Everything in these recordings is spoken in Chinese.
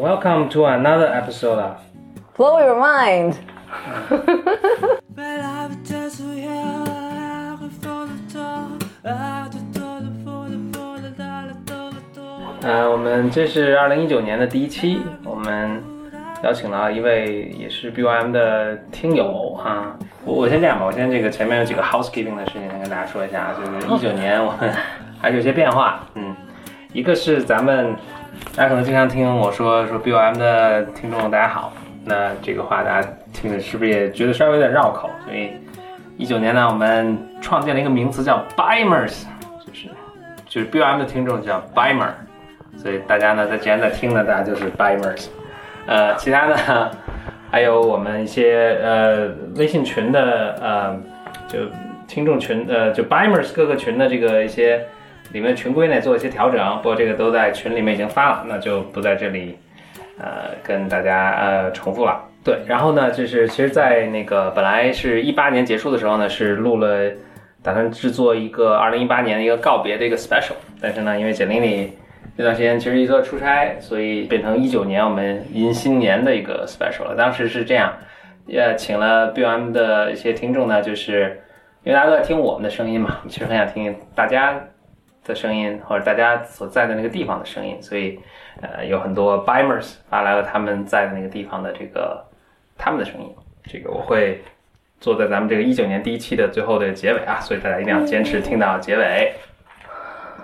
welcome to another episode of Blow Your Mind。呃，我们这是二零一九年的第一期，我们邀请了一位也是 BYM 的听友哈。我我先这样吧，我先这个前面有几个 housekeeping 的事情先跟大家说一下，就是一九年我们还是有些变化，嗯，一个是咱们大家可能经常听我说说 BOM 的听众大家好，那这个话大家听的是不是也觉得稍微有点绕口？所以一九年呢，我们创建了一个名词叫 Bimers，就是就是 BOM 的听众叫 Bimer。所以大家呢，在既然在听呢，大家就是 Bimers。呃，其他呢，还有我们一些呃微信群的呃就听众群呃就 Bimers 各个群的这个一些里面群规呢做一些调整，不过这个都在群里面已经发了，那就不在这里呃跟大家呃重复了。对，然后呢，就是其实，在那个本来是一八年结束的时候呢，是录了打算制作一个二零一八年的一个告别的一个 special，但是呢，因为简历里。这段时间其实一直在出差，所以变成一九年我们迎新年的一个 special 了。当时是这样，也请了 BOM 的一些听众呢，就是因为大家都在听我们的声音嘛，其实很想听大家的声音或者大家所在的那个地方的声音，所以呃有很多 Bimers 发来了他们在的那个地方的这个他们的声音。这个我会坐在咱们这个一九年第一期的最后的结尾啊，所以大家一定要坚持听到结尾。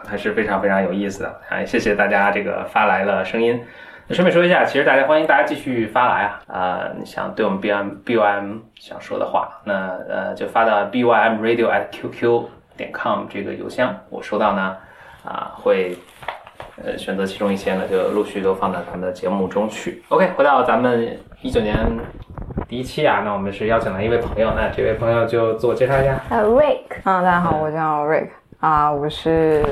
还是非常非常有意思的啊！谢谢大家这个发来了声音。那顺便说一下，其实大家欢迎大家继续发来啊啊！你想对我们 B M B Y M 想说的话，那呃就发到 B Y M Radio at Q Q 点 com 这个邮箱，我收到呢啊会呃选择其中一些呢，就陆续都放到咱们的节目中去。OK，回到咱们一九年第一期啊，那我们是邀请了一位朋友，那这位朋友就自我介绍一下。呃，Rick 啊，大家好，我叫 Rick。啊，我是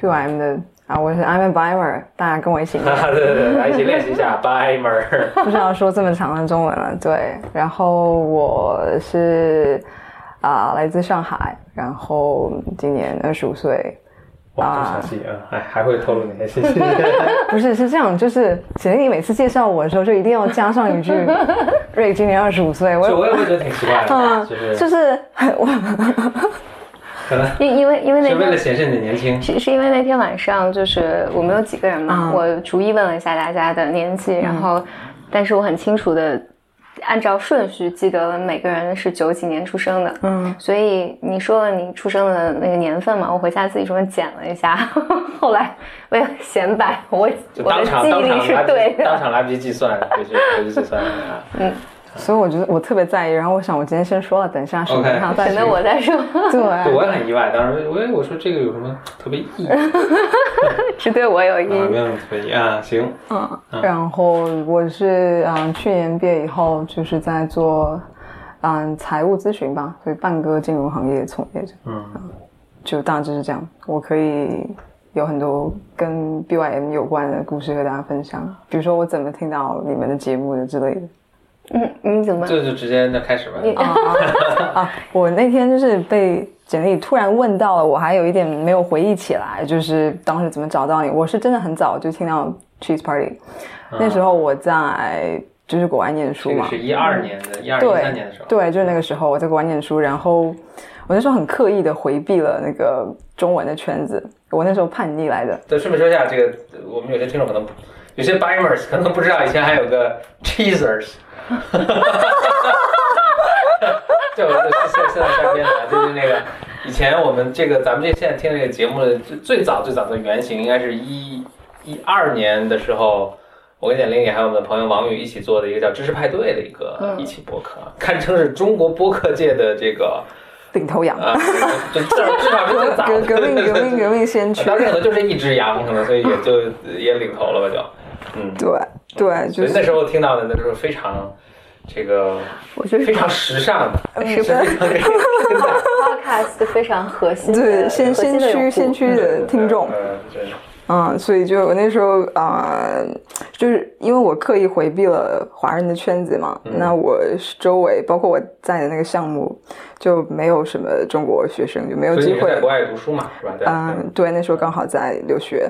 pym 的啊，我是 I'm a Bimer，大家跟我一起 对对对，来一起练习一下 Bimer。不知道说这么长的中文了，对。然后我是啊，来自上海，然后今年二十五岁。哇，详细啊，还还会透露哪些信息？不是，是这样，就是简历每次介绍我的时候，就一定要加上一句 瑞今年二十五岁。我我也会觉得挺奇怪的，就是就是我。因因为因为那天是为了显示你的年轻，是是因为那天晚上就是我们有几个人嘛，我逐一问了一下大家的年纪，然后，但是我很清楚的按照顺序记得了每个人是九几年出生的，嗯，所以你说了你出生的那个年份嘛，我回家自己专门剪了一下，后来为了显摆，我我的记忆力是对的，当场来不及计算，回去回去计算啊，嗯。所以我觉得我特别在意，然后我想我今天先说了，等一下视频上再等我再说。对，我也很意外，当时我我说这个有什么特别意义？是对我有意义，没有特别意义啊。行，嗯，然后我是嗯去年毕业以后就是在做嗯财务咨询吧，所以半个金融行业从业者，嗯，就大致是这样。我可以有很多跟 BYM 有关的故事和大家分享，比如说我怎么听到你们的节目的之类的。嗯，你怎么？就就直接那开始吧。啊，我那天就是被简历突然问到了，我还有一点没有回忆起来，就是当时怎么找到你？我是真的很早就听到 Cheese Party，那时候我在就是国外念书嘛，是一二年的，一二一三年的时候，对，就是那个时候我在国外念书，然后我那时候很刻意的回避了那个中文的圈子，我那时候叛逆来的。对，顺便说一下，这个我们有些听众可能有些 Bimers 可能不知道，以前还有个 Cheesers。哈哈哈哈哈！对，我是现现在改编的，就是那个以前我们这个咱们这现在听这个节目的最早最早的原型，应该是一一二年的时候，我跟简玲也还有我们的朋友王宇一起做的一个叫知识派对的一个一起播客，堪称是中国播客界的这个领头羊啊，就至少至少是最早革革命革命革命先驱，当时可能就是一只羊，可能所以也就也领头了吧，就嗯，对。对，就是那时候听到的，那时候非常这个，我觉得非常时尚的，是吧？Podcast 非常核心，对，先先驱先驱的听众，嗯，对，嗯，所以就我那时候啊，就是因为我刻意回避了华人的圈子嘛，那我周围包括我在的那个项目就没有什么中国学生，就没有机会。在国外读书嘛，是吧？嗯，对，那时候刚好在留学。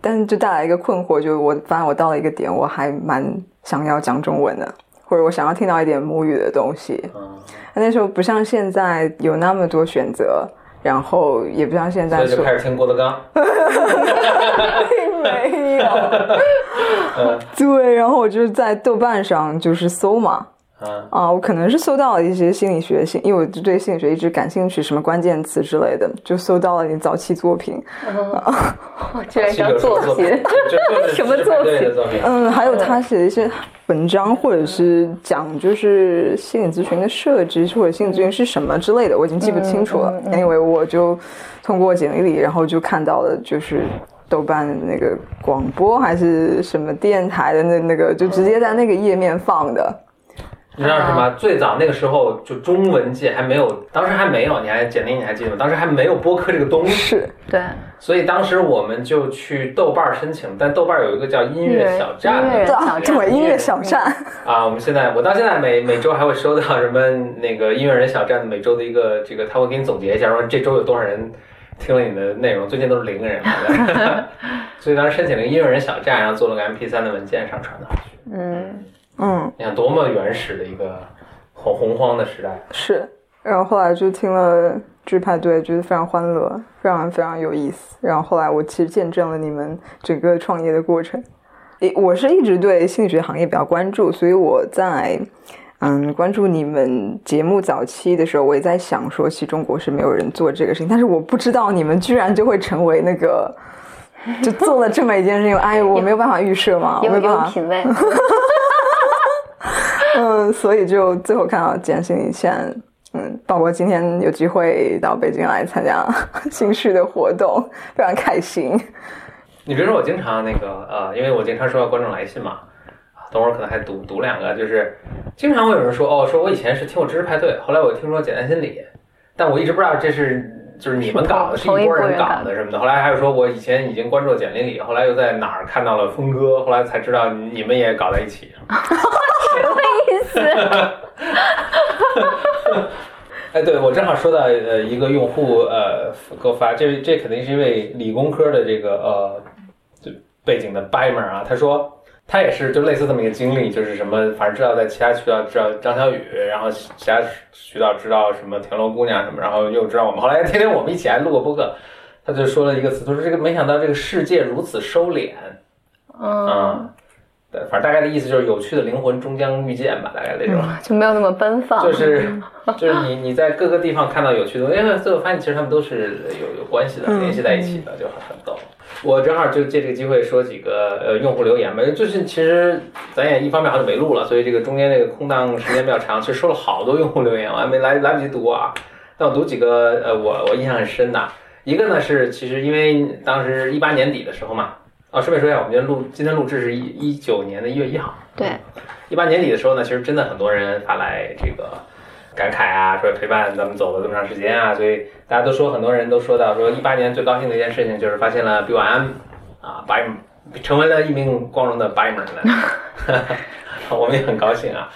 但是就带来一个困惑，就是我发现我到了一个点，我还蛮想要讲中文的，或者我想要听到一点母语的东西。嗯，那时候不像现在有那么多选择，然后也不像现在，所以就开始听郭德纲。并 没有。对，然后我就是在豆瓣上就是搜嘛。啊，我可能是搜到了一些心理学性，因为我对心理学一直感兴趣，什么关键词之类的，就搜到了你早期作品。我居然叫作品，什么作品？嗯，还有他写的一些文章，或者是讲就是心理咨询的设置，或者心理咨询是什么之类的，我已经记不清楚了。因为我就通过简历里，然后就看到了，就是豆瓣那个广播还是什么电台的那那个，就直接在那个页面放的。你知道什么？最早那个时候，就中文界还没有，当时还没有，你还简历你还记得吗？当时还没有播客这个东西。是，对。所以当时我们就去豆瓣申请，但豆瓣有一个叫音乐小站，对，音乐小站。啊，我们现在，我到现在每每周还会收到什么那个音乐人小站的每周的一个这个，他会给你总结一下，说这周有多少人听了你的内容，最近都是零个人。所以当时申请了个音乐人小站，然后做了个 MP3 的文件上传的。嗯。嗯，你看多么原始的一个红洪荒的时代。是，然后后来就听了剧派对，觉得非常欢乐，非常非常有意思。然后后来我其实见证了你们整个创业的过程。诶，我是一直对心理学行业比较关注，所以我在嗯关注你们节目早期的时候，我也在想说，其实中国是没有人做这个事情，但是我不知道你们居然就会成为那个，就做了这么一件事情。哎，我没有办法预设嘛，我没有办法品味。嗯，所以就最后看到简信现在，嗯，包括今天有机会到北京来参加 新绪的活动，非常开心。你比如说我经常那个呃，因为我经常收到观众来信嘛，等会儿可能还读读两个，就是经常会有人说哦，说我以前是听我知识派对，后来我听说简单心理，但我一直不知道这是就是你们搞的，是一拨人搞的什么的。后来还有说我以前已经关注简历里，后来又在哪儿看到了峰哥，后来才知道你们也搞在一起。什么意思？哎，对我正好说到呃一个用户呃给我发，这这肯定是一位理工科的这个呃就背景的 Bimer 啊，他说他也是就类似这么一个经历，就是什么反正知道在其他渠道知道张小雨，然后其他渠道知道什么田螺姑娘什么，然后又知道我们，后来天天我们一起还录过播客，他就说了一个词，他说这个没想到这个世界如此收敛，嗯。对，反正大概的意思就是有趣的灵魂终将遇见吧，大概那种，就没有那么奔放。就是 就是你你在各个地方看到有趣的东西，因为最后发现其实他们都是有有关系的，联系在一起的，就很很逗。我正好就借这个机会说几个呃用户留言吧，就是其实咱也一方面好久没录了，所以这个中间这个空档时间比较长，其实收了好多用户留言，我还没来来不及读啊。但我读几个呃我我印象很深的，一个呢是其实因为当时一八年底的时候嘛。啊，顺便说一下，我们今天录今天录制是一一九年的一月一号。对，一八年底的时候呢，其实真的很多人发来这个感慨啊，说陪伴咱们走了这么长时间啊，所以大家都说，很多人都说到说一八年最高兴的一件事情就是发现了 BYM 啊，by 成为了一名光荣的 b y m e r 我们也很高兴啊。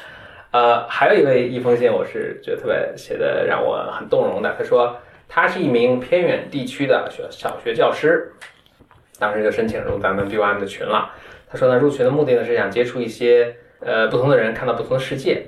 呃，还有一位一封信，我是觉得特别写的让我很动容的，他说他是一名偏远地区的学小学教师。当时就申请入咱们 BYM 的群了。他说呢，入群的目的呢是想接触一些呃不同的人，看到不同的世界。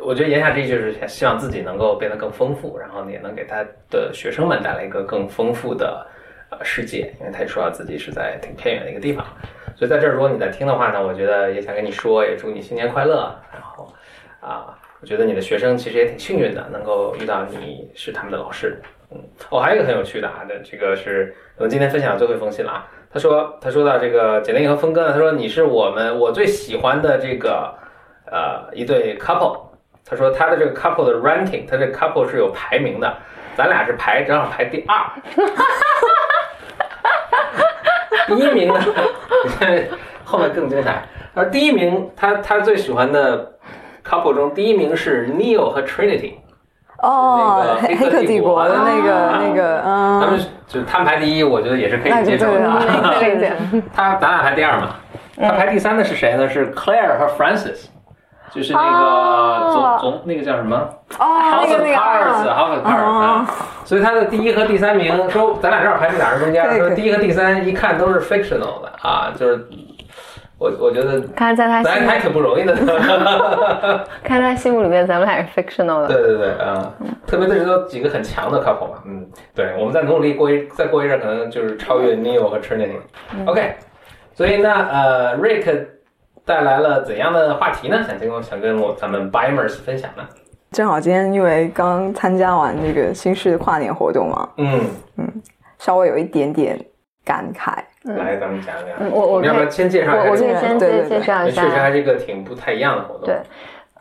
我觉得言下之意就是希望自己能够变得更丰富，然后也能给他的学生们带来一个更丰富的呃世界。因为他也说到自己是在挺偏远的一个地方，所以在这儿如果你在听的话呢，我觉得也想跟你说，也祝你新年快乐。然后啊，我觉得你的学生其实也挺幸运的，能够遇到你是他们的老师。嗯，哦，还有一个很有趣的啊，那这个是我们今天分享的最后一封信了啊。他说，他说到这个简历和峰哥呢，他说你是我们我最喜欢的这个呃一对 couple。他说他的这个 couple 的 ranking，他这 couple 是有排名的，咱俩是排正好排第二。哈哈哈第一名呢，后面更精彩。而第一名，他他最喜欢的 couple 中，第一名是 Neil 和 Trinity。哦，黑客帝国的那个那个，嗯，他们就他们排第一，我觉得也是可以接受的。他咱俩排第二嘛，他排第三的是谁呢？是 Claire 和 Francis，就是那个总总那个叫什么？House of Cards，House of Cards 啊，所以他的第一和第三名说，咱俩正好排在俩人中间，说第一和第三一看都是 fictional 的啊，就是我我觉得，看在他心还挺不容易的，看他心目里面咱们俩是 fictional 的，对对对啊，特别是说几个很强的 couple 嘛，嗯，对，我们再努努力过一再过一阵，可能就是超越 Neil 和 Trinity，OK，所以那呃 Rick。带来了怎样的话题呢？想跟我想跟我咱们 Bimers 分享呢？正好今天因为刚参加完那个新式的跨年活动嘛，嗯嗯，稍微有一点点感慨。来，咱们讲讲。我我要不要先介绍一下？我可以先介介绍一下。确实还是一个挺不太一样的活动。对，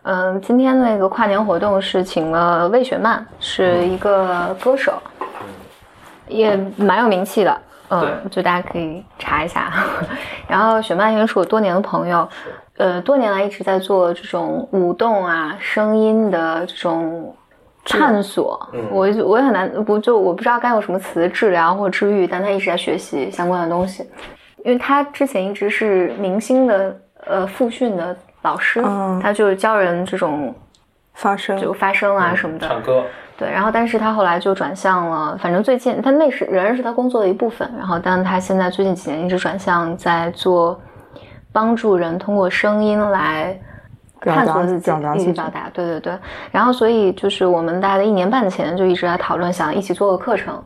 嗯，今天那个跨年活动是请了魏雪曼，是一个歌手，也蛮有名气的。嗯，就大家可以查一下。然后雪曼因为是我多年的朋友，呃，多年来一直在做这种舞动啊、声音的这种探索。我我也很难不就我不知道该用什么词治疗或治愈，但他一直在学习相关的东西。因为他之前一直是明星的呃复训的老师，他就是教人这种发声就发声啊什么的，唱歌。对，然后但是他后来就转向了，反正最近他那是仍然是他工作的一部分，然后但他现在最近几年一直转向在做帮助人通过声音来探索自己、一起表达。对对对，然后所以就是我们大概一年半前就一直在讨论，想一起做个课程，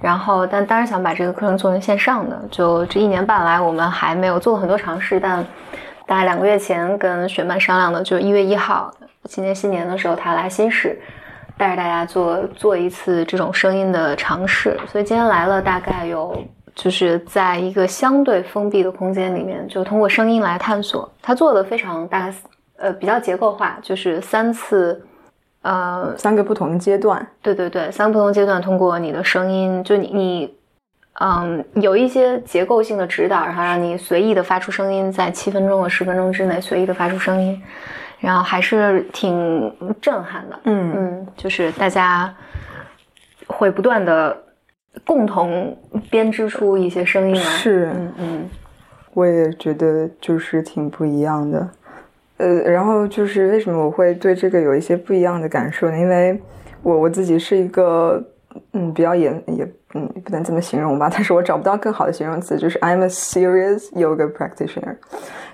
然后但当然想把这个课程做成线上的。就这一年半来，我们还没有做很多尝试，但大概两个月前跟雪曼商量的，就一月一号，今年新年的时候他来新市。带着大家做做一次这种声音的尝试，所以今天来了，大概有就是在一个相对封闭的空间里面，就通过声音来探索。他做的非常大，呃，比较结构化，就是三次，呃，三个不同的阶段。对对对，三个不同阶段，通过你的声音，就你你，嗯，有一些结构性的指导，然后让你随意的发出声音，在七分钟和十分钟之内随意的发出声音。然后还是挺震撼的，嗯嗯，就是大家会不断的共同编织出一些声音来，是，嗯嗯，我也觉得就是挺不一样的，呃，然后就是为什么我会对这个有一些不一样的感受呢？因为我我自己是一个，嗯，比较严也。嗯，不能这么形容吧，但是我找不到更好的形容词，就是 I'm a serious yoga practitioner，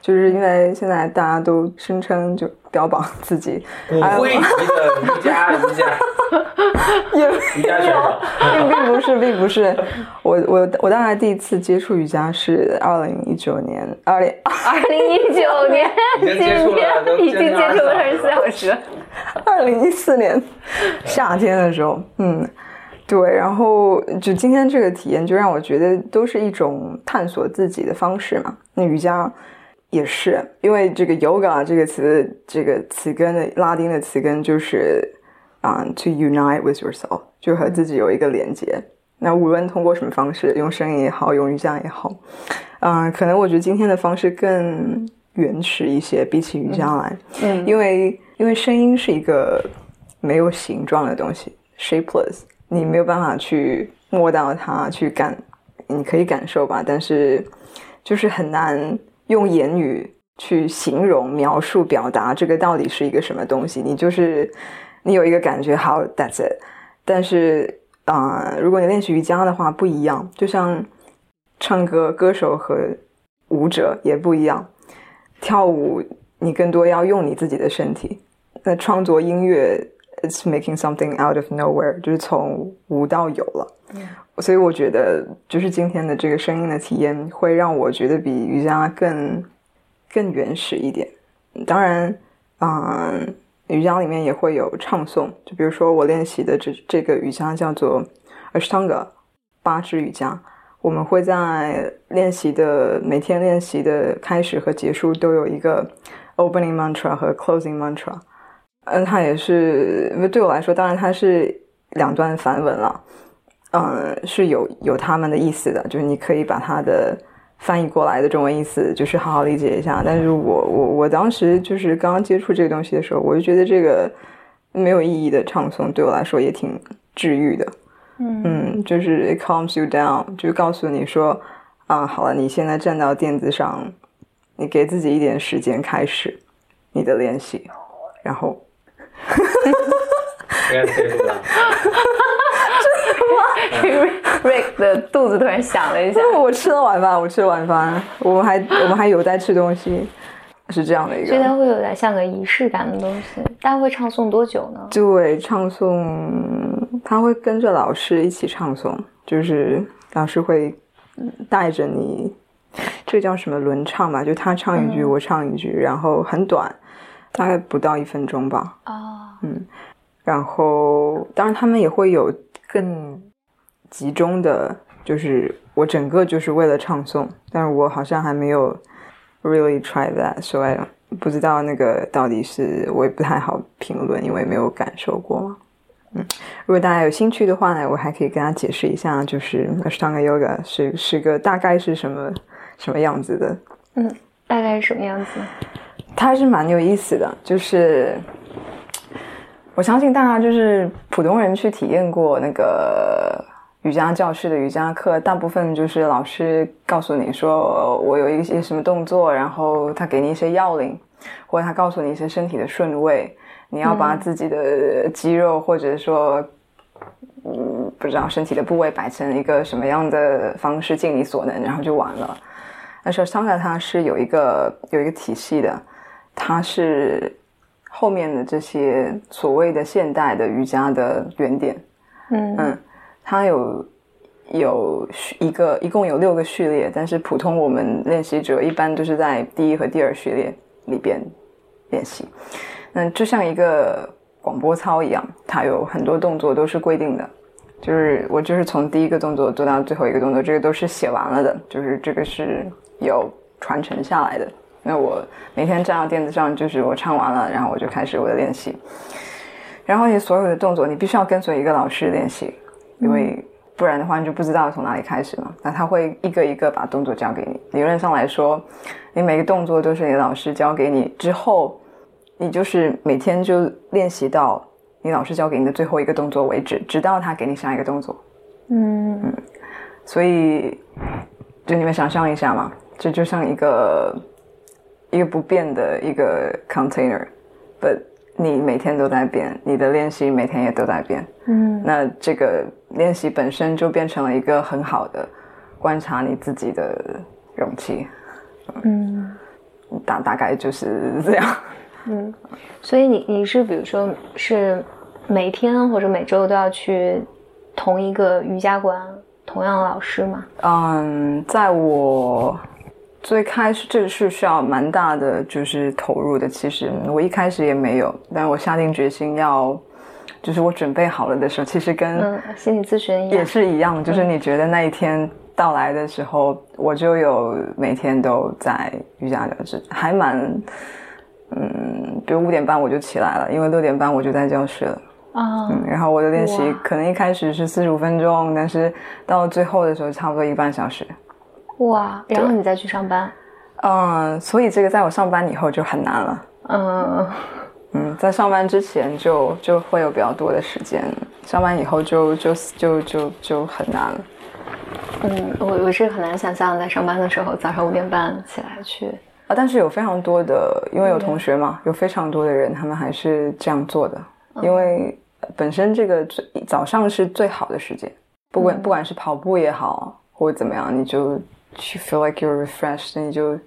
就是因为现在大家都声称就标榜自己骨灰级的瑜伽瑜伽，瑜伽 选手，并并不是，并不是，我我我大概第一次接触瑜伽是二零一九年，二零 二零一九年，已经接触了，已经接触了二十四小时，二零一四年夏天的时候，嗯。对，然后就今天这个体验，就让我觉得都是一种探索自己的方式嘛。那瑜伽也是，因为这个 yoga 这个词，这个词根的拉丁的词根就是啊，to unite with yourself，就和自己有一个连接。那无论通过什么方式，用声音也好，用瑜伽也好，嗯，可能我觉得今天的方式更原始一些，比起瑜伽来，嗯，因为因为声音是一个没有形状的东西，shapeless。你没有办法去摸到它，去感，你可以感受吧，但是就是很难用言语去形容、描述、表达这个到底是一个什么东西。你就是你有一个感觉，好，That's it。但是啊，如果你练习瑜伽的话，不一样。就像唱歌，歌手和舞者也不一样。跳舞，你更多要用你自己的身体。那创作音乐。It's making something out of nowhere，就是从无到有了，所以我觉得就是今天的这个声音的体验会让我觉得比瑜伽更更原始一点。当然，嗯，瑜伽里面也会有唱诵，就比如说我练习的这这个瑜伽叫做 Ashtanga 八支瑜伽，我们会在练习的每天练习的开始和结束都有一个 opening mantra 和 closing mantra。嗯，它也是，因为对我来说，当然它是两段梵文了，嗯，是有有他们的意思的，就是你可以把它的翻译过来的中文意思，就是好好理解一下。但是我我我当时就是刚刚接触这个东西的时候，我就觉得这个没有意义的唱诵对我来说也挺治愈的，嗯，就是 it calms you down，就告诉你说，啊，好了，你现在站到垫子上，你给自己一点时间开始你的练习，然后。该退出了。Rick 的肚子突然响了一下。我吃了晚饭，我吃了晚饭，我们还我们还有在吃东西，是这样的一个。所以它会有点像个仪式感的东西。大家会唱诵多久呢？对，唱诵，他会跟着老师一起唱诵，就是老师会带着你，这叫什么轮唱吧？就他唱一句，我唱一句，然后很短，大概不到一分钟吧。哦，嗯，然后当然他们也会有更。集中的，就是我整个就是为了唱诵，但是我好像还没有 really try that，所以不知道那个到底是我也不太好评论，因为没有感受过嘛。嗯，如果大家有兴趣的话呢，我还可以跟大家解释一下，就是 Ashtanga Yoga 是是个大概是什么什么样子的。嗯，大概是什么样子？它还是蛮有意思的，就是我相信大家就是普通人去体验过那个。瑜伽教室的瑜伽课，大部分就是老师告诉你说，我有一些什么动作，然后他给你一些要领，或者他告诉你一些身体的顺位，你要把自己的肌肉或者说，嗯，不知道身体的部位摆成一个什么样的方式，尽你所能，然后就完了。但是桑卡它是有一个有一个体系的，它是后面的这些所谓的现代的瑜伽的原点，嗯嗯。它有有一个，一共有六个序列，但是普通我们练习者一般都是在第一和第二序列里边练习。那就像一个广播操一样，它有很多动作都是规定的，就是我就是从第一个动作做到最后一个动作，这个都是写完了的，就是这个是有传承下来的。那我每天站到垫子上，就是我唱完了，然后我就开始我的练习。然后你所有的动作，你必须要跟随一个老师练习。因为不然的话，你就不知道从哪里开始嘛。那他会一个一个把动作教给你。理论上来说，你每个动作都是你老师教给你之后，你就是每天就练习到你老师教给你的最后一个动作为止，直到他给你下一个动作。嗯嗯。所以，就你们想象一下嘛，这就像一个一个不变的一个 container，but 你每天都在变，你的练习每天也都在变。嗯，那这个。练习本身就变成了一个很好的观察你自己的容器，嗯，大大概就是这样，嗯，所以你你是比如说是每天或者每周都要去同一个瑜伽馆，同样的老师吗？嗯，在我最开始这是需要蛮大的就是投入的，其实我一开始也没有，但我下定决心要。就是我准备好了的时候，其实跟心理咨询也是一样。就是你觉得那一天到来的时候，我就有每天都在瑜伽教室，还蛮嗯，比如五点半我就起来了，因为六点半我就在教室了啊。然后我的练习可能一开始是四十五分钟，但是到最后的时候差不多一个半小时。哇！然后你再去上班？嗯，所以这个在我上班以后就很难了。嗯。嗯，在上班之前就就会有比较多的时间，上班以后就就就就就很难了。嗯，我我是很难想象在上班的时候早上五点半起来去啊，但是有非常多的，因为有同学嘛，有非常多的人他们还是这样做的，因为本身这个最早上是最好的时间，不管不管是跑步也好或者怎么样，你就去 feel like you're refreshed，你就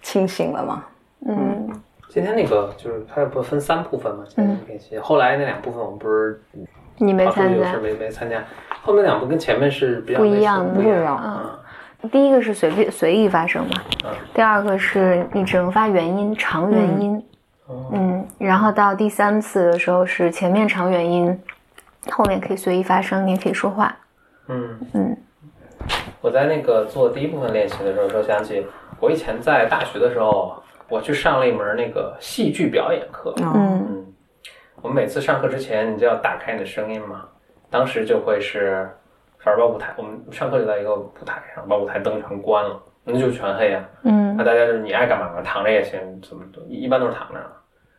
清醒了嘛。嗯。今天那个就是它不分三部分嘛，今天练习。后来那两部分我们不是你没参加，没没参加。后面两部跟前面是比较不一样的，不一样。嗯，第一个是随便随意发生嘛，嗯。第二个是你只能发原因，长元音。嗯。然后到第三次的时候是前面长元音，后面可以随意发生，你也可以说话。嗯嗯。我在那个做第一部分练习的时候，就想起我以前在大学的时候。我去上了一门那个戏剧表演课。嗯，我们每次上课之前，你就要打开你的声音嘛。当时就会是，反正把舞台，我们上课就在一个舞台上，把舞台灯全关了，那就全黑啊。嗯，那大家就是你爱干嘛嘛，躺着也行，怎么都一般都是躺着，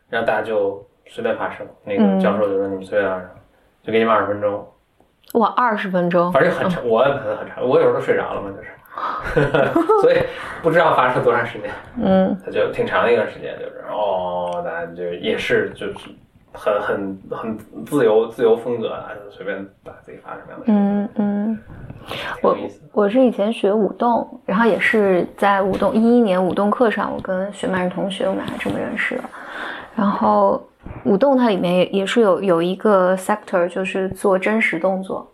然后大家就随便发声。那个教授就说你们随便发声，就给你们二十分钟。哇，二十分钟，反正很长，我可能很长，我有时候都睡着了嘛，就是。所以不知道发生多长时间，嗯，他就挺长的一段时间，就是哦，大家就也是就是很很很自由自由风格啊，随便把自己发什么样的嗯嗯，我我是以前学舞动，然后也是在舞动一一年舞动课上，我跟雪曼是同学，我们俩这么认识的。然后舞动它里面也也是有有一个 sector，就是做真实动作，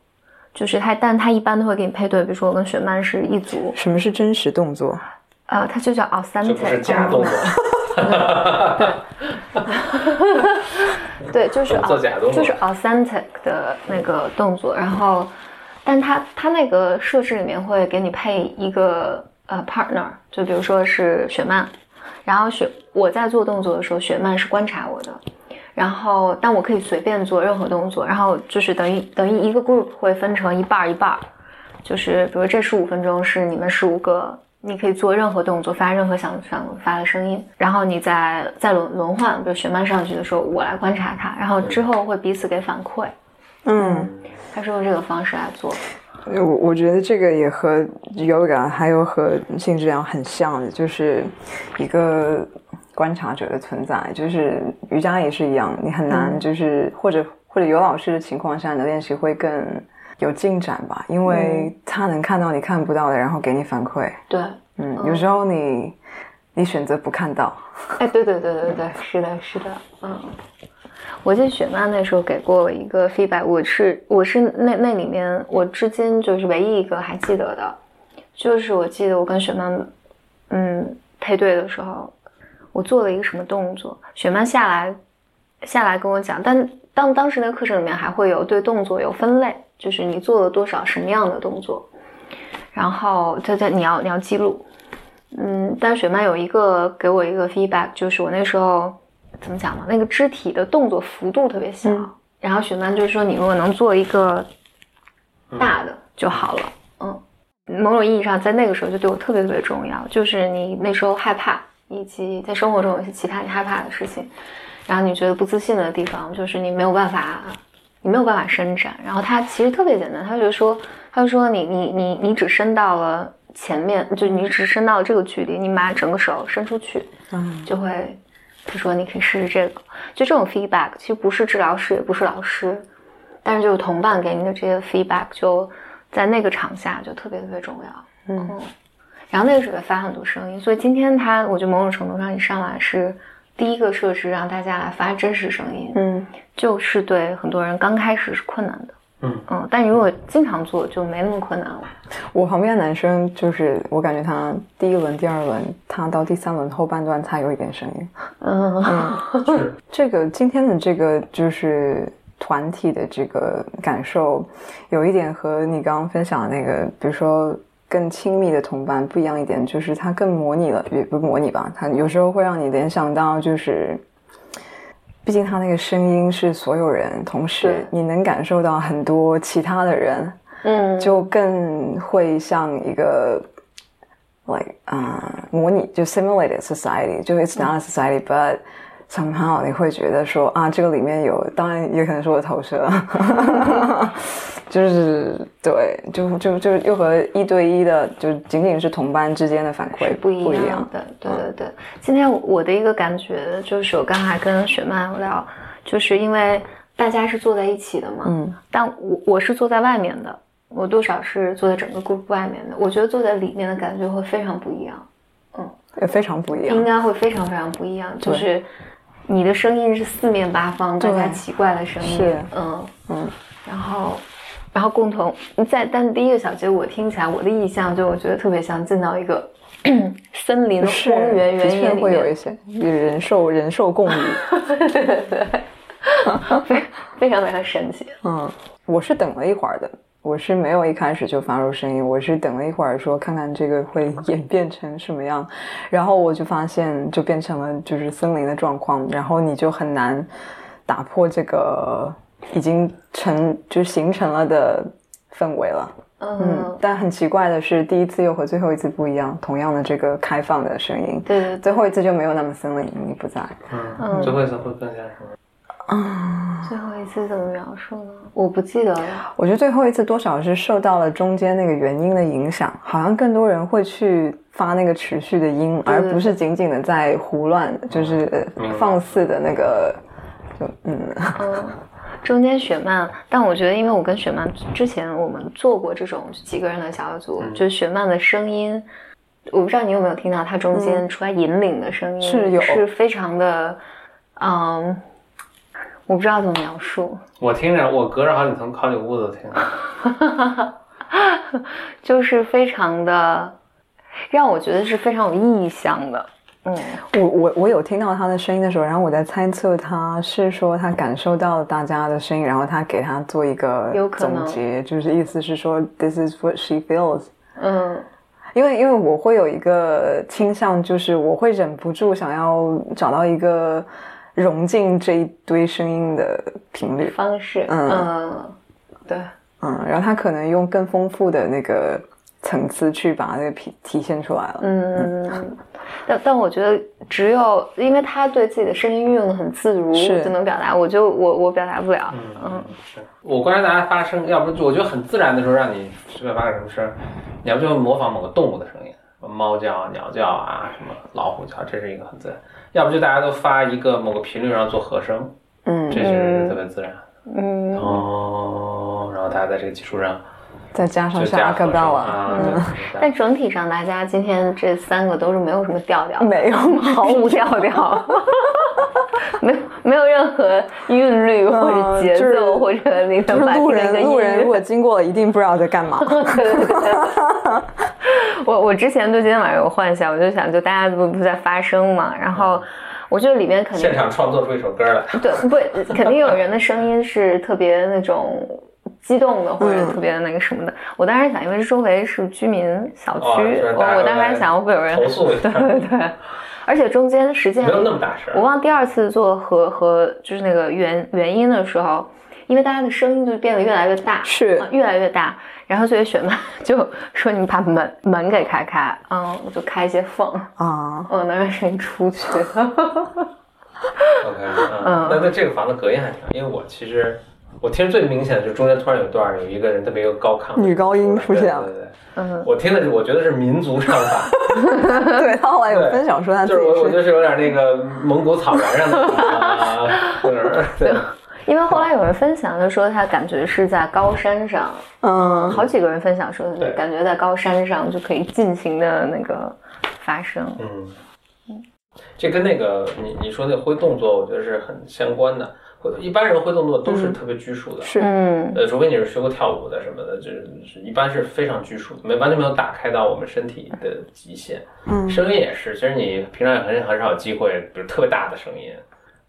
就是它，但它一般都会给你配对，比如说我跟雪曼是一组。什么是真实动作？呃，它就叫 authentic，是假动作。对，就是做假动作，就是 authentic 的那个动作。然后，但它它那个设置里面会给你配一个呃 partner，就比如说是雪曼，然后雪我在做动作的时候，雪曼是观察我的。然后，但我可以随便做任何动作。然后就是等于等于一个 group 会分成一半一半，就是比如这十五分钟是你们十五个。你可以做任何动作，发任何想想发的声音，然后你再再轮轮换，比如雪曼上去的时候，我来观察他，然后之后会彼此给反馈。嗯，他是用这个方式来做。我我觉得这个也和 yoga 还有和性质量很像的，就是一个观察者的存在。就是瑜伽也是一样，你很难就是或者或者有老师的情况下，你的练习会更。有进展吧，因为他能看到你看不到的，然后给你反馈。对，嗯，有时候你你选择不看到。哎，对对对对对，是的，是的，嗯。我记得雪曼那时候给过我一个 feedback，我是我是那那里面我至今就是唯一一个还记得的，就是我记得我跟雪曼嗯配对的时候，我做了一个什么动作，雪曼下来下来跟我讲，但当当时那个课程里面还会有对动作有分类。就是你做了多少什么样的动作，然后他在你要你要记录，嗯，但雪曼有一个给我一个 feedback，就是我那时候怎么讲呢？那个肢体的动作幅度特别小，然后雪曼就是说你如果能做一个大的就好了，嗯，某种意义上在那个时候就对我特别特别重要，就是你那时候害怕，以及在生活中有些其他你害怕的事情，然后你觉得不自信的地方，就是你没有办法。你没有办法伸展，然后他其实特别简单，他就说，他就说你你你你只伸到了前面，就你只伸到了这个距离，你把整个手伸出去，嗯，就会，他说你可以试试这个，就这种 feedback，其实不是治疗师，也不是老师，但是就是同伴给你的这些 feedback，就在那个场下就特别特别重要，嗯，然后那个时候发很多声音，所以今天他，我觉得某种程度上一上来是。第一个设置让大家来发真实声音，嗯，就是对很多人刚开始是困难的，嗯嗯，但如果经常做就没那么困难了。我旁边的男生就是我感觉他第一轮、第二轮，他到第三轮后半段才有一点声音，嗯嗯，这个今天的这个就是团体的这个感受，有一点和你刚刚分享的那个，比如说。更亲密的同伴不一样一点，就是它更模拟了，也不模拟吧，它有时候会让你联想到，就是，毕竟他那个声音是所有人，同时你能感受到很多其他的人，嗯，就更会像一个，like 啊，模拟就 simulated society，就 it's not a society，but somehow 你会觉得说啊，这个里面有，当然也可能是我投射。就是对，就就就又和一对一的，就仅仅是同班之间的反馈不一样的。对对对，今天我的一个感觉就是，我刚才跟雪曼聊，就是因为大家是坐在一起的嘛，嗯，但我我是坐在外面的，我多少是坐在整个 group 外面的，我觉得坐在里面的感觉会非常不一样，嗯，也非常不一样，应该会非常非常不一样，就是你的声音是四面八方大家奇怪的声音，是。嗯。嗯，然后。然后共同在，但是第一个小节我听起来，我的意象就我觉得特别像进到一个 森林荒原原野。里会有一些与人兽人兽共舞，对对对，非非常非常神奇。嗯，我是等了一会儿的，我是没有一开始就发出声音，我是等了一会儿说看看这个会 演变成什么样，然后我就发现就变成了就是森林的状况，然后你就很难打破这个。已经成就形成了的氛围了，嗯，但很奇怪的是，第一次又和最后一次不一样，同样的这个开放的声音，对对，最后一次就没有那么森林，你不在，嗯，最后一次会更加什么？啊，最后一次怎么描述呢？我不记得了。我觉得最后一次多少是受到了中间那个原音的影响，好像更多人会去发那个持续的音，而不是仅仅的在胡乱，就是放肆的那个。就嗯嗯，中间雪曼，但我觉得，因为我跟雪曼之前我们做过这种几个人的小组，就是雪曼的声音，我不知道你有没有听到他中间出来引领的声音，是有是非常的，嗯，我不知道怎么描述，我听着，我隔着好几层好几个屋子都听，就是非常的让我觉得是非常有意向的。嗯，我我我有听到他的声音的时候，然后我在猜测他是说他感受到了大家的声音，然后他给他做一个总结，就是意思是说 this is what she feels。嗯，因为因为我会有一个倾向，就是我会忍不住想要找到一个融进这一堆声音的频率方式。嗯，对，嗯，然后他可能用更丰富的那个。层次去把那个体体现出来了。嗯，但但我觉得只有因为他对自己的声音运用的很自如，就能表达。我就我我表达不了。嗯，是我观察大家发声，要不我觉得很自然的时候让你随便发个什么声，你要不就模仿某个动物的声音，猫叫、鸟叫啊，什么老虎叫，这是一个很自然。要不就大家都发一个某个频率，然后做和声。嗯，这是特别自然。嗯哦，然后大家在这个基础上。再加上是阿克贝了，嗯，但整体上大家今天这三个都是没有什么调调，没有，毫无调调，没没有任何韵律或者节奏或者那个路人路人如果经过了一定不知道在干嘛。我我之前对今天晚上有幻想，我就想就大家不不在发声嘛，然后我觉得里面肯定现场创作出一首歌来，对，不肯定有人的声音是特别那种。激动的或者特别的那个什么的，我当时想，因为周围是居民小区，我我当时还想会不会有人投诉？对对 对，而且中间时间没有那么大声。我忘第二次做和和就是那个原原因的时候，因为大家的声音就变得越来越大，是。越来越大。然后所以雪曼 就说：“你们把门门给开开，嗯，我就开一些缝。啊，我能让声音出去。” OK，嗯，那那这个房子隔音还挺好，因为我其实。我听最明显的就是中间突然有段有一个人特别高亢女高音出现了，对对对，嗯，我听的是我觉得是民族唱法，对他后来有分享说他就是我我就是有点那个蒙古草原上的啊，对，因为后来有人分享就说他感觉是在高山上，嗯，好几个人分享说感觉在高山上就可以尽情的那个发声，嗯。嗯，这跟那个你你说那挥动作我觉得是很相关的。一般人挥动作都是特别拘束的，是，呃，除非你是学过跳舞的什么的，就是一般是非常拘束，没完全没有打开到我们身体的极限。嗯，声音也是，其实你平常也很很少有机会，比如特别大的声音，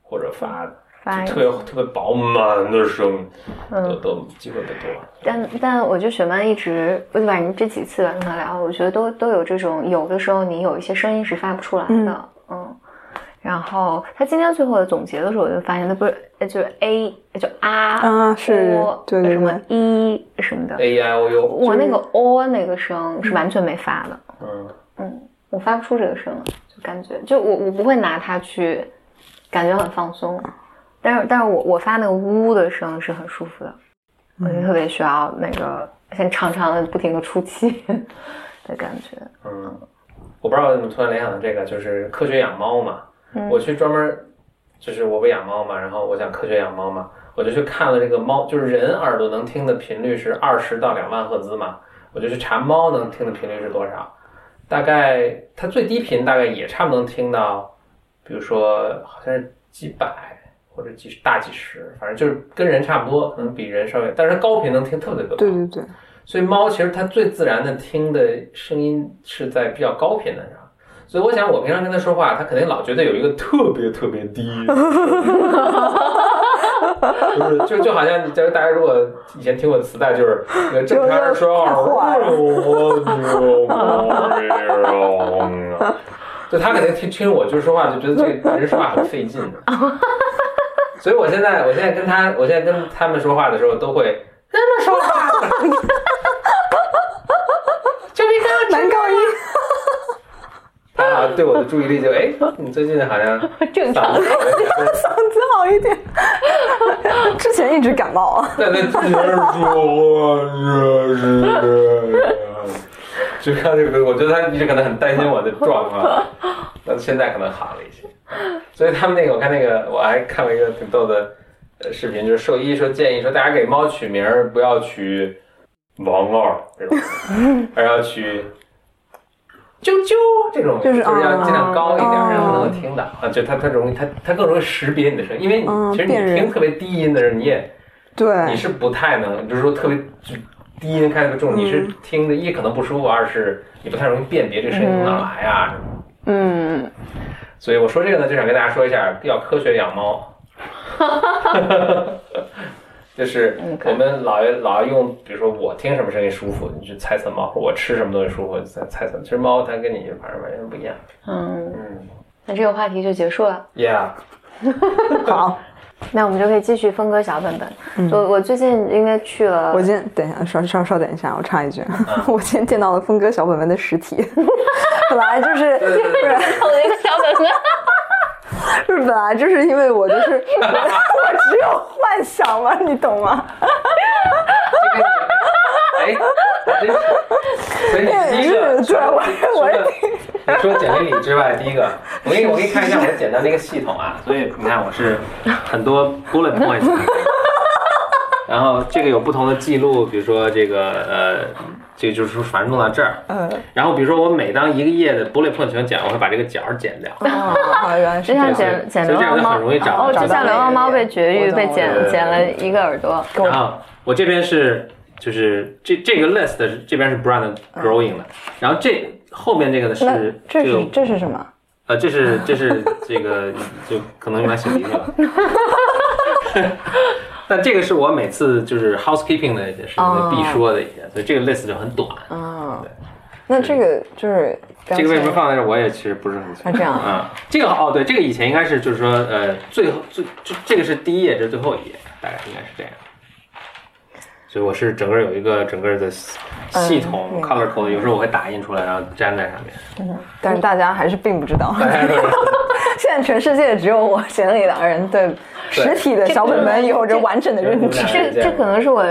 或者发特别特别饱满的声音，都都机会不多。但但我觉得雪曼一直，我反正这几次跟他聊，我觉得都都有这种，有的时候你有一些声音是发不出来的，嗯。然后他今天最后的总结的时候，我就发现他不是，就是 A 就啊啊是，对对什么 E 什么的 A I O U，我那个 O 那个声是完全没发的，嗯。嗯，我发不出这个声，就感觉就我我不会拿它去感觉很放松，但是但是我我发那个呜呜的声是很舒服的，我就特别需要那个先长长的不停的出气的感觉，嗯，我不知道为什么突然联想到这个，就是科学养猫嘛。我去专门，就是我不养猫嘛，然后我想科学养猫嘛，我就去看了这个猫，就是人耳朵能听的频率是二十到两万赫兹嘛，我就去查猫能听的频率是多少，大概它最低频大概也差不多能听到，比如说好像是几百或者几十大几十，反正就是跟人差不多，可能比人稍微，但是它高频能听特别多对对对，所以猫其实它最自然的听的声音是在比较高频的上。所以我想，我平常跟它说话，它肯定老觉得有一个特别特别低，就是就就好像，就是大家如果以前听过磁带，就是正常人说话，就他肯定听听我就是说话，就觉得这个人说话很费劲。所以我现在，我现在跟他，我现在跟他们说话的时候，都会这么说话，就比较男高音。啊，对我的注意力就哎，你最近好像 正常，嗓子好一点。之前一直感冒啊。在那接说，就看这个，我觉得他一直可能很担心我的状况，但现在可能好了一些。所以他们那个，我看那个，我还看了一个挺逗的呃视频，就是兽医说建议说，大家给猫取名儿不要取王二这种，而要取啾啾这种，就是就是要尽量高一点，哦让它能够听到啊，就它它容易它它更容易识别你的声音，因为你嗯其实你听特别低音的人，你也对，你是不太能，就是说特别就低音开那个重，你是听的一可能不舒服，二是你不太容易辨别这声音从哪来啊。嗯，所以我说这个呢，就想跟大家说一下，要科学养猫。就是我们老老要用，比如说我听什么声音舒服，你去猜测猫；或我吃什么东西舒服，猜猜测。其实猫它跟你反正完全不一样。嗯，嗯那这个话题就结束了。，Yeah，好。那我们就可以继续分割小本本。我我最近因为去了，我今天等一下，稍稍稍等一下，我插一句，我今天见到了峰哥小本本的实体，本来就是不是我的一个小本本。就是本来就是因为我就是我我只有幻想嘛，你懂吗？哎，所以你第一个，对我 我除了你除了简历里之外，第一个，我给你我给你看一下我简单的一个系统啊。所以你看我是很多 bullet points，然后这个有不同的记录，比如说这个呃，这个就是说反正弄到这儿，嗯，然后比如说我每当一个页的 bullet point 全剪，我会把这个角儿剪掉。哦，原来 是就像这样。剪剪所以这样就流浪猫，很容易找哦，就像流浪猫被绝育被剪剪了一个耳朵。然后我这边是就是这这个 list 是这边是 brand growing 的，然后这后面这个呢是这个是这是什么？呃，这是这是这个就可能用来擤鼻涕了。但这个是我每次就是 housekeeping 的一些事情必说的一些，所以这个 list 就很短。啊，那这个就是这个为什么放在这儿，我也其实不是很清楚。啊这样啊、这个哦，对，这个以前应该是就是说呃，最后最就这个是第一页，这是最后一页，大概应该是这样。所以我是整个有一个整个的系统、嗯 color code，有时候我会打印出来，然后粘在上面。但是大家还是并不知道，现在全世界只有我贤里两人对实体的小本本有着完整的认知。这这这可能是我，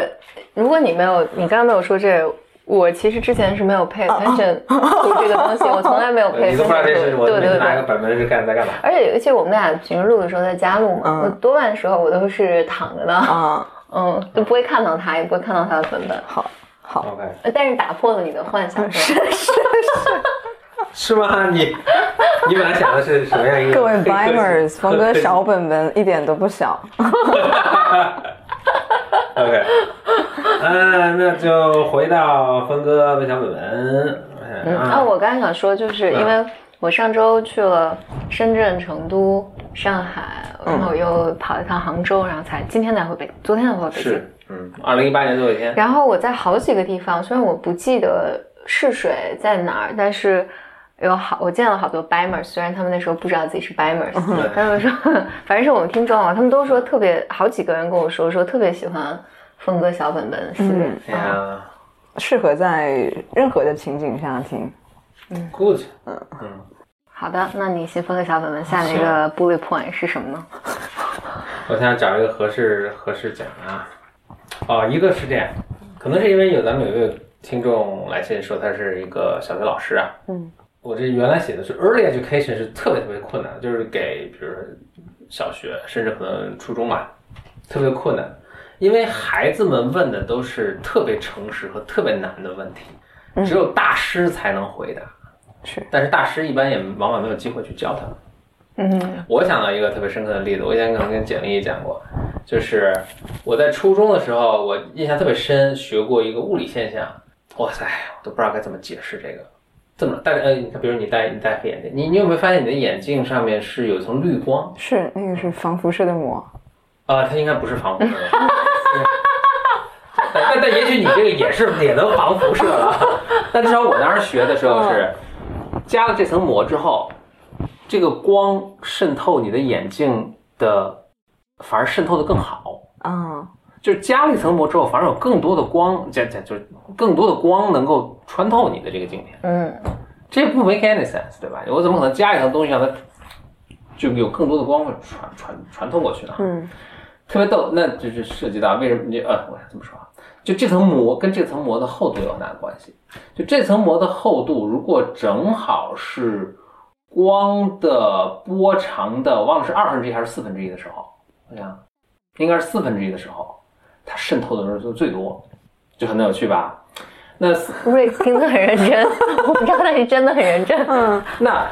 如果你没有，你刚刚没有说这，我其实之前是没有 pay attention to 这个东西，我从来没有 pay 你都不知道这是对对每次拿一个对。本本是干在干嘛？而且尤其我们俩平时录的时候在家录嘛，多半时候我都是躺着的，啊，嗯，就不会看到他，也不会看到他的本本，好，好，OK，呃但是打破了你的幻想，是吧 是吗？你你本来想的是什么样一个？各位黑科技 Bimers，峰哥小本本一点都不小。OK，嗯，那就回到峰哥的小本本。嗯，啊，我刚才想说，就是因为我上周去了深圳、成都、上海，然后又跑一趟杭州，然后才今天才回北，昨天才回北京。是，嗯，二零一八年最后一天。然后我在好几个地方，虽然我不记得试水在哪儿，但是有好我见了好多 Bimers，虽然他们那时候不知道自己是 Bimers，、他们说 反正是我们听众啊，他们都说特别好几个人跟我说说特别喜欢峰哥小本本系列。哎呀适合在任何的情景下听。，Good，嗯好的，那你先分个小本本下面一个 bullet point 是什么呢？我想找一个合适合适讲的啊。哦，一个是这样，可能是因为有咱们有一位听众来信说他是一个小学老师啊。嗯。我这原来写的是 early education 是特别特别困难，就是给比如说小学甚至可能初中吧，特别困难，因为孩子们问的都是特别诚实和特别难的问题，只有大师才能回答。是，但是大师一般也往往没有机会去教他们。嗯我想到一个特别深刻的例子，我以前可能跟简历也讲过，就是我在初中的时候，我印象特别深，学过一个物理现象，哇塞，我都不知道该怎么解释这个。这么戴呃，比如你戴你戴黑眼镜，你你有没有发现你的眼镜上面是有一层绿光是那个是防辐射的膜。啊、它应该不是防辐射的。但但但也许你这个也是也能防辐射了。但至少我当时学的时候是加了这层膜之后，这个光渗透你的眼镜的，反而渗透的更好。啊，就是加了一层膜之后，反而有更多的光，这这就是更多的光能够穿透你的这个镜片，嗯，这不 make any sense，对吧？我怎么可能加一层东西让它就有更多的光会传传传透过去呢？嗯特别逗，那就是涉及到为什么你呃，我想这么说啊，就这层膜跟这层膜的厚度有很大的关系。就这层膜的厚度，如果正好是光的波长的，忘了是二分之一还是四分之一的时候，我想应该是四分之一的时候，它渗透的时候就最多，就很有趣吧？那瑞听得很认真，我不知道他是真的很认真。嗯，那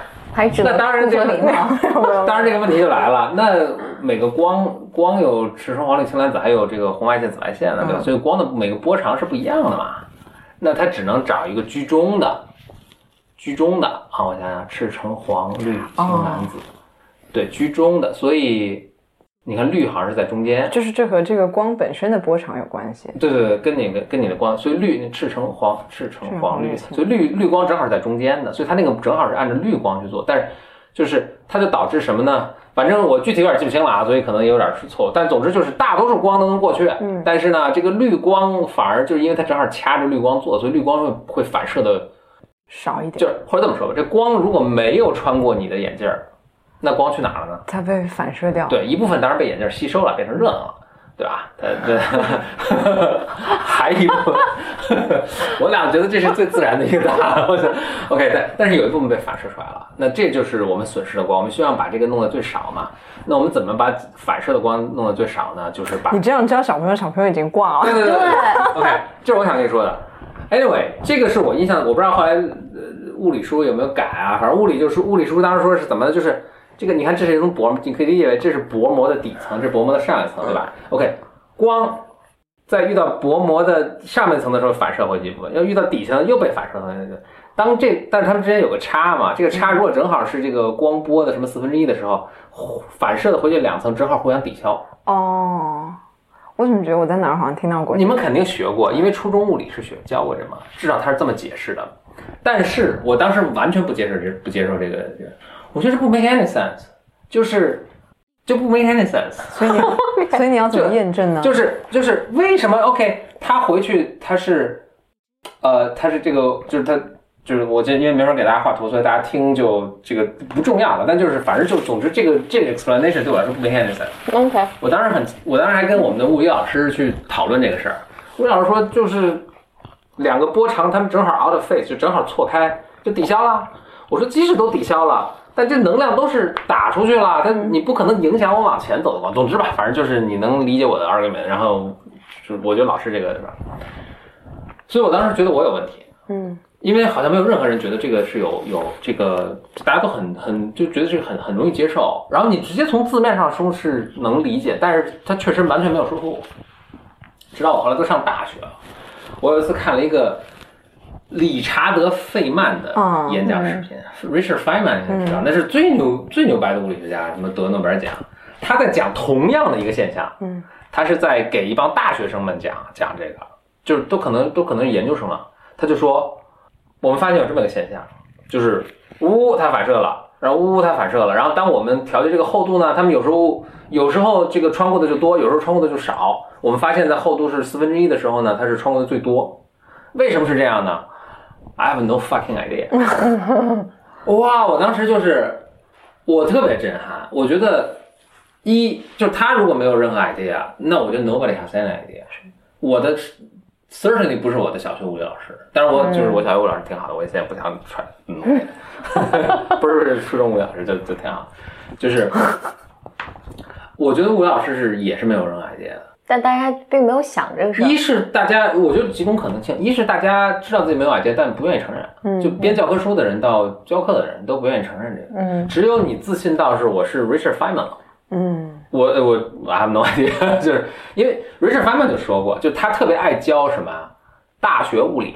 那当然这个。当然这个问题就来了，那每个光光有赤橙黄绿青蓝紫，还有这个红外线、紫外线的，对吧？所以光的每个波长是不一样的嘛。那它只能找一个居中的，居中的啊，我想想，赤橙黄绿青蓝紫，对，居中的。所以你看绿好像是在中间，就是这和这个光本身的波长有关系。对对对，跟你的跟你的光，所以绿赤橙黄赤橙黄绿，所以绿绿光正好是在中间的，所以它那个正好是按照绿光去做，但是就是它就导致什么呢？反正我具体有点记不清了啊，所以可能也有点是错误。但总之就是大多数光都能过去，嗯，但是呢，这个绿光反而就是因为它正好掐着绿光做，所以绿光会会反射的少一点。就是或者这么说吧，这光如果没有穿过你的眼镜儿，那光去哪了呢？它被反射掉。对，一部分当然被眼镜吸收了，变成热能了。对吧？呃，对，还一部分，我俩觉得这是最自然的一个答案。我想，OK，但但是有一部分被反射出来了，那这就是我们损失的光。我们希望把这个弄得最少嘛。那我们怎么把反射的光弄得最少呢？就是把你这样教小朋友，小朋友已经挂了。对对对，OK，这是我想跟你说的。Anyway，这个是我印象，我不知道后来物理书有没有改啊？反正物理就是物理书当时说是怎么就是。这个你看，这是一层薄膜，你可以理解为这是薄膜的底层，这是薄膜的上一层，对吧？OK，光在遇到薄膜的上面层的时候反射回去一部分，要遇到底层又被反射回去。当这，但是它们之间有个差嘛，这个差如果正好是这个光波的什么四分之一的时候，反射的回去两层正好互相抵消。哦，我怎么觉得我在哪儿好像听到过？你们肯定学过，因为初中物理是学教过这嘛，至少它是这么解释的。但是我当时完全不接受这不接受这个。我觉得不 make any sense，就是就不 make any sense，所以你 所以你要怎么验证呢？就是就是为什么 OK，他回去他是，呃，他是这个就是他就是我这因为没法给大家画图，所以大家听就这个不重要了。但就是反正就总之这个这个 explanation 对我来说不 make any sense。OK，我当时很我当时还跟我们的物理老师去讨论这个事儿，物理老师说就是两个波长他们正好 out of phase，就正好错开就抵消了。我说即使都抵消了。但这能量都是打出去了，但你不可能影响我往前走的光。总之吧，反正就是你能理解我的 argument，然后就我觉得老师这个对吧？所以我当时觉得我有问题，嗯，因为好像没有任何人觉得这个是有有这个，大家都很很就觉得这个很很容易接受。然后你直接从字面上说是能理解，但是它确实完全没有说服我。直到我后来都上大学了，我有一次看了一个。理查德·费曼的演讲视频，Richard Feynman 你知道，那是最牛最牛掰的物理学家，什么得诺贝尔奖。他在讲同样的一个现象，嗯，他是在给一帮大学生们讲讲这个，就是都可能都可能是研究生了。他就说，我们发现有这么个现象，就是呜它反射了，然后呜它反射了，然后当我们调节这个厚度呢，他们有时候有时候这个穿过的就多，有时候穿过的就少。我们发现，在厚度是四分之一的时候呢，它是穿过的最多。为什么是这样呢？I have no fucking idea。哇，我当时就是，我特别震撼。我觉得，一就是他如果没有任何 idea，那我觉得 nobody has any idea。我的 certainly 不是我的小学物理老师，但是我就是我小学物理老师挺好的，我现在不想传。嗯，不是不是初中物理老师就就挺好，就是我觉得物理老师是也是没有任何 idea 的。但大家并没有想这个事儿。一是大家，我觉得几种可能性：一是大家知道自己没有矮阶，但不愿意承认。嗯，就编教科书的人到教课的人都不愿意承认这个。嗯，只有你自信到是我是 Richard Feynman。嗯，我我 I have no idea，就是因为 Richard Feynman 就说过，就他特别爱教什么大学物理，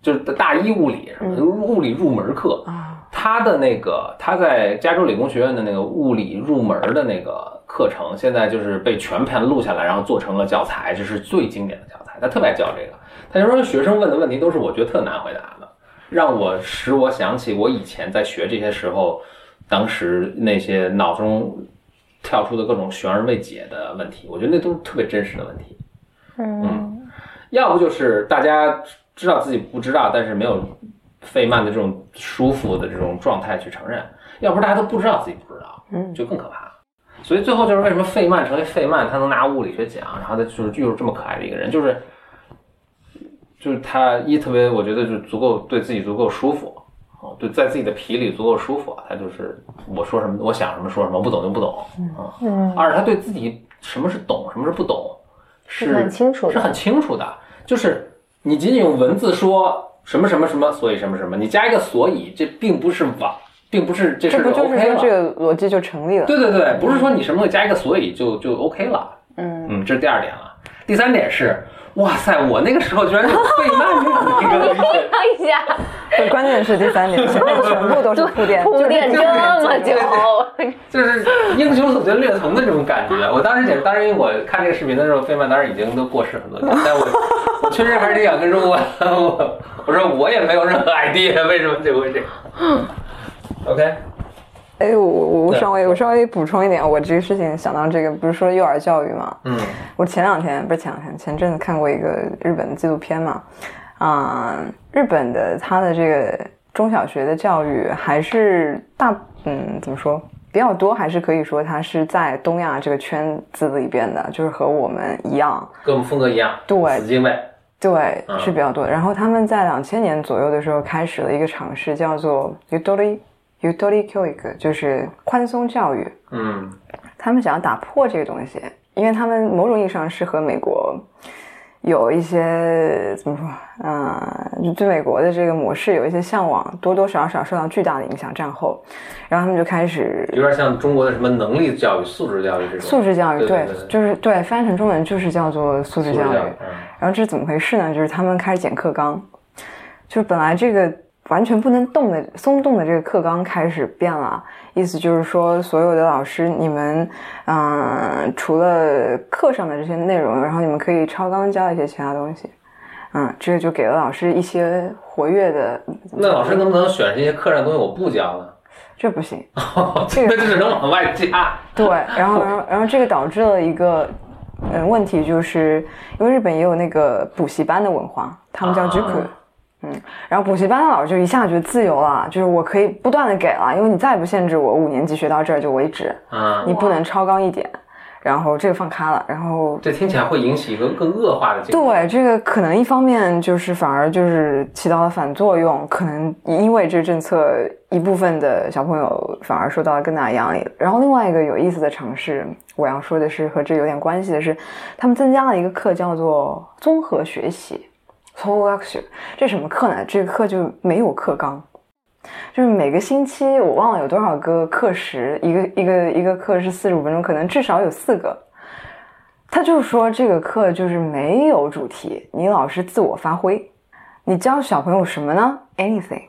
就是大一物理什么物理入门课啊。他的那个他在加州理工学院的那个物理入门的那个。课程现在就是被全盘录下来，然后做成了教材，这是最经典的教材。他特别爱教这个，他就说学生问的问题都是我觉得特难回答的，让我使我想起我以前在学这些时候，当时那些脑中跳出的各种悬而未解的问题，我觉得那都是特别真实的问题。嗯，要不就是大家知道自己不知道，但是没有费曼的这种舒服的这种状态去承认；要不是大家都不知道自己不知道，嗯，就更可怕。所以最后就是为什么费曼成为费曼，他能拿物理学奖，然后他就是就是这么可爱的一个人，就是就是他一特别，我觉得就足够对自己足够舒服，哦，对，在自己的皮里足够舒服，他就是我说什么我想什么说什么，不懂就不懂，嗯，二他对自己什么是懂，什么是不懂，是很清楚，是很清楚的，就是你仅仅用文字说什么什么什么，所以什么什么，你加一个所以，这并不是网，并不是这事就 OK 了，这个逻辑就成立了，对对对，不是说你什么东西加一个所以就就 OK 了，嗯。嗯，这是第二点了，第三点是。哇塞！我那个时候居然是费曼这样的一个，一下。对，关键是第三点，前面全部都是铺垫，铺垫这么久，就是英雄所见略同的这种感觉。我当时也，当时因为我看这个视频的时候，费曼当时已经都过世很多年，但我我确实还是挺想跟中国，我我说我也没有任何 idea 为什么就会这样。OK。哎，我我稍微我稍微补充一点，我这个事情想到这个，不是说幼儿教育嘛？嗯，我前两天不是前两天，前阵子看过一个日本的纪录片嘛，啊，日本的他的这个中小学的教育还是大，嗯，怎么说比较多，还是可以说它是在东亚这个圈子里边的，就是和我们一样，跟我们风格一样，对，紫金味，对，是比较多。然后他们在两千年左右的时候开始了一个尝试，叫做 Udori。Utility 教育就是宽松教育，嗯，他们想要打破这个东西，因为他们某种意义上是和美国有一些怎么说，嗯，对美国的这个模式有一些向往，多多少少受到巨大的影响。战后，然后他们就开始有点像中国的什么能力教育、素质教育这种。素质教育，对，就是对，翻译成中文就是叫做素质教育。然后这是怎么回事呢？就是他们开始剪课纲，就是本来这个。完全不能动的松动的这个课纲开始变了，意思就是说，所有的老师，你们，嗯，除了课上的这些内容，然后你们可以超纲教一些其他东西，嗯，这个就给了老师一些活跃的。那老师能不能选这些课上东西我不教呢？这不行，这个只能往外加。对，然后，然后，然后这个导致了一个嗯问题，就是因为日本也有那个补习班的文化，他们叫 JUKU。嗯，然后补习班的老师就一下觉得自由了，就是我可以不断的给了，因为你再也不限制我五年级学到这儿就为止，啊，你不能超纲一点，然后这个放开了，然后这听起来会引起一个更恶化的结果。对，这个可能一方面就是反而就是起到了反作用，可能因为这个政策一部分的小朋友反而受到了更大的压力。然后另外一个有意思的尝试，我要说的是和这有点关系的是，他们增加了一个课叫做综合学习。Torture 这什么课呢？这个课就没有课纲，就是每个星期我忘了有多少个课时，一个一个一个课是四十五分钟，可能至少有四个。他就说这个课就是没有主题，你老是自我发挥，你教小朋友什么呢？Anything。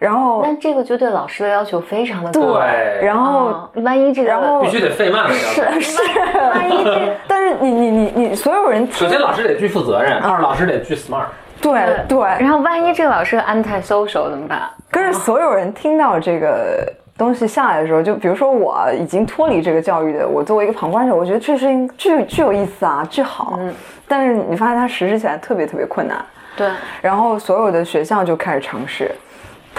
然后那这个就对老师的要求非常的高。对，然后万一这个，然后必须得费曼。是是，万一这，但是你你你你所有人，首先老师得巨负责任，二老师得巨 smart。对对，然后万一这个老师 anti social 怎么办？可是所有人听到这个东西下来的时候，就比如说我已经脱离这个教育的，我作为一个旁观者，我觉得这事情巨巨有意思啊，巨好。嗯。但是你发现它实施起来特别特别困难。对。然后所有的学校就开始尝试。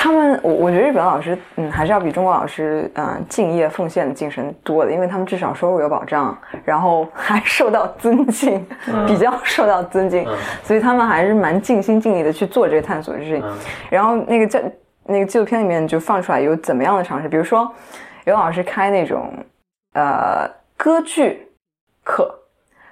他们，我我觉得日本老师，嗯，还是要比中国老师，嗯，敬业奉献的精神多的，因为他们至少收入有保障，然后还受到尊敬，比较受到尊敬，所以他们还是蛮尽心尽力的去做这个探索的事情。然后那个叫那个纪录片里面就放出来有怎么样的尝试，比如说有老师开那种呃歌剧课，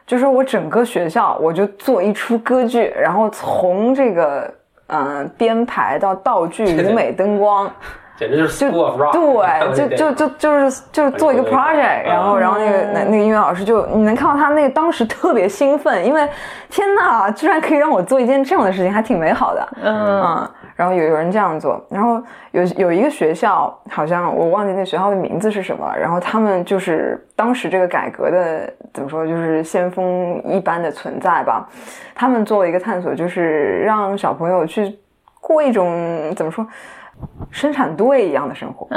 就是我整个学校我就做一出歌剧，然后从这个。嗯，编排到道具、舞美、灯光，简直就是 school of rock。对，就就就就是就是做一个 project，然后然后那个那那个音乐老师就你能看到他那个当时特别兴奋，因为天哪，居然可以让我做一件这样的事情，还挺美好的。嗯。然后有有人这样做，然后有有一个学校，好像我忘记那学校的名字是什么了。然后他们就是当时这个改革的怎么说，就是先锋一般的存在吧。他们做了一个探索，就是让小朋友去过一种怎么说，生产队一样的生活，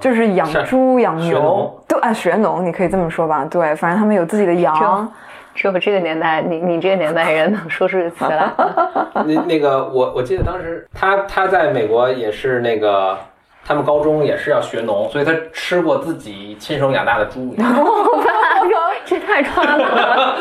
就是养猪养牛，对啊，学农，你可以这么说吧。对，反正他们有自己的羊。只有这个年代，你你这个年代人能说出这词来。那那个我我记得当时他他在美国也是那个他们高中也是要学农，所以他吃过自己亲手养大的猪。这太夸张了。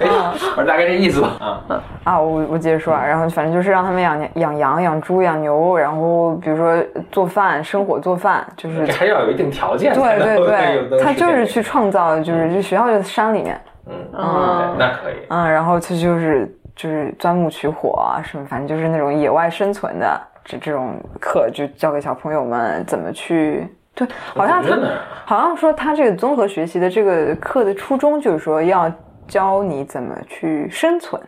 我大概这意思吧。啊啊，我我接着说啊，然后反正就是让他们养养羊、养猪、养牛，然后比如说做饭、生火做饭，就是还要有一定条件。对对对，他就是去创造，就是这学校就在山里面。嗯嗯，那可以。嗯，然后他就是就是钻木取火啊什么，反正就是那种野外生存的这这种课，就教给小朋友们怎么去。对，好像他好像说他这个综合学习的这个课的初衷就是说要教你怎么去生存，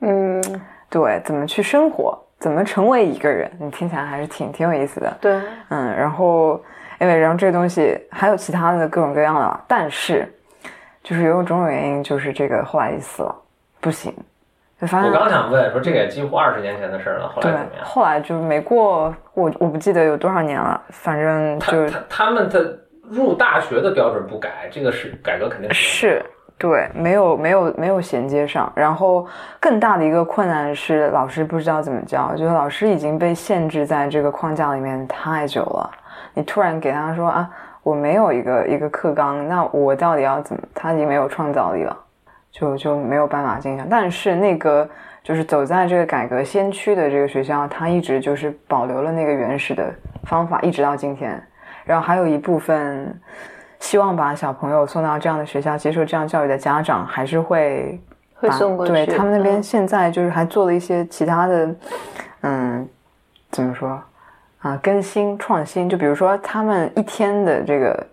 嗯，对，怎么去生活，怎么成为一个人，你听起来还是挺挺有意思的。对，嗯，然后因为然后这个东西还有其他的各种各样的，但是就是有种种原因，就是这个后来死了，不行。我刚想问说，这个也几乎二十年前的事了，后来怎么样？后来就没过，我我不记得有多少年了，反正就他他们的入大学的标准不改，这个是改革肯定是对，没有没有没有衔接上。然后更大的一个困难是，老师不知道怎么教，就是老师已经被限制在这个框架里面太久了。你突然给他说啊，我没有一个一个课纲，那我到底要怎么？他已经没有创造力了。就就没有办法进行，但是那个就是走在这个改革先驱的这个学校，它一直就是保留了那个原始的方法，一直到今天。然后还有一部分希望把小朋友送到这样的学校接受这样教育的家长，还是会会送过去。对他们那边现在就是还做了一些其他的，嗯，怎么说啊？更新创新，就比如说他们一天的这个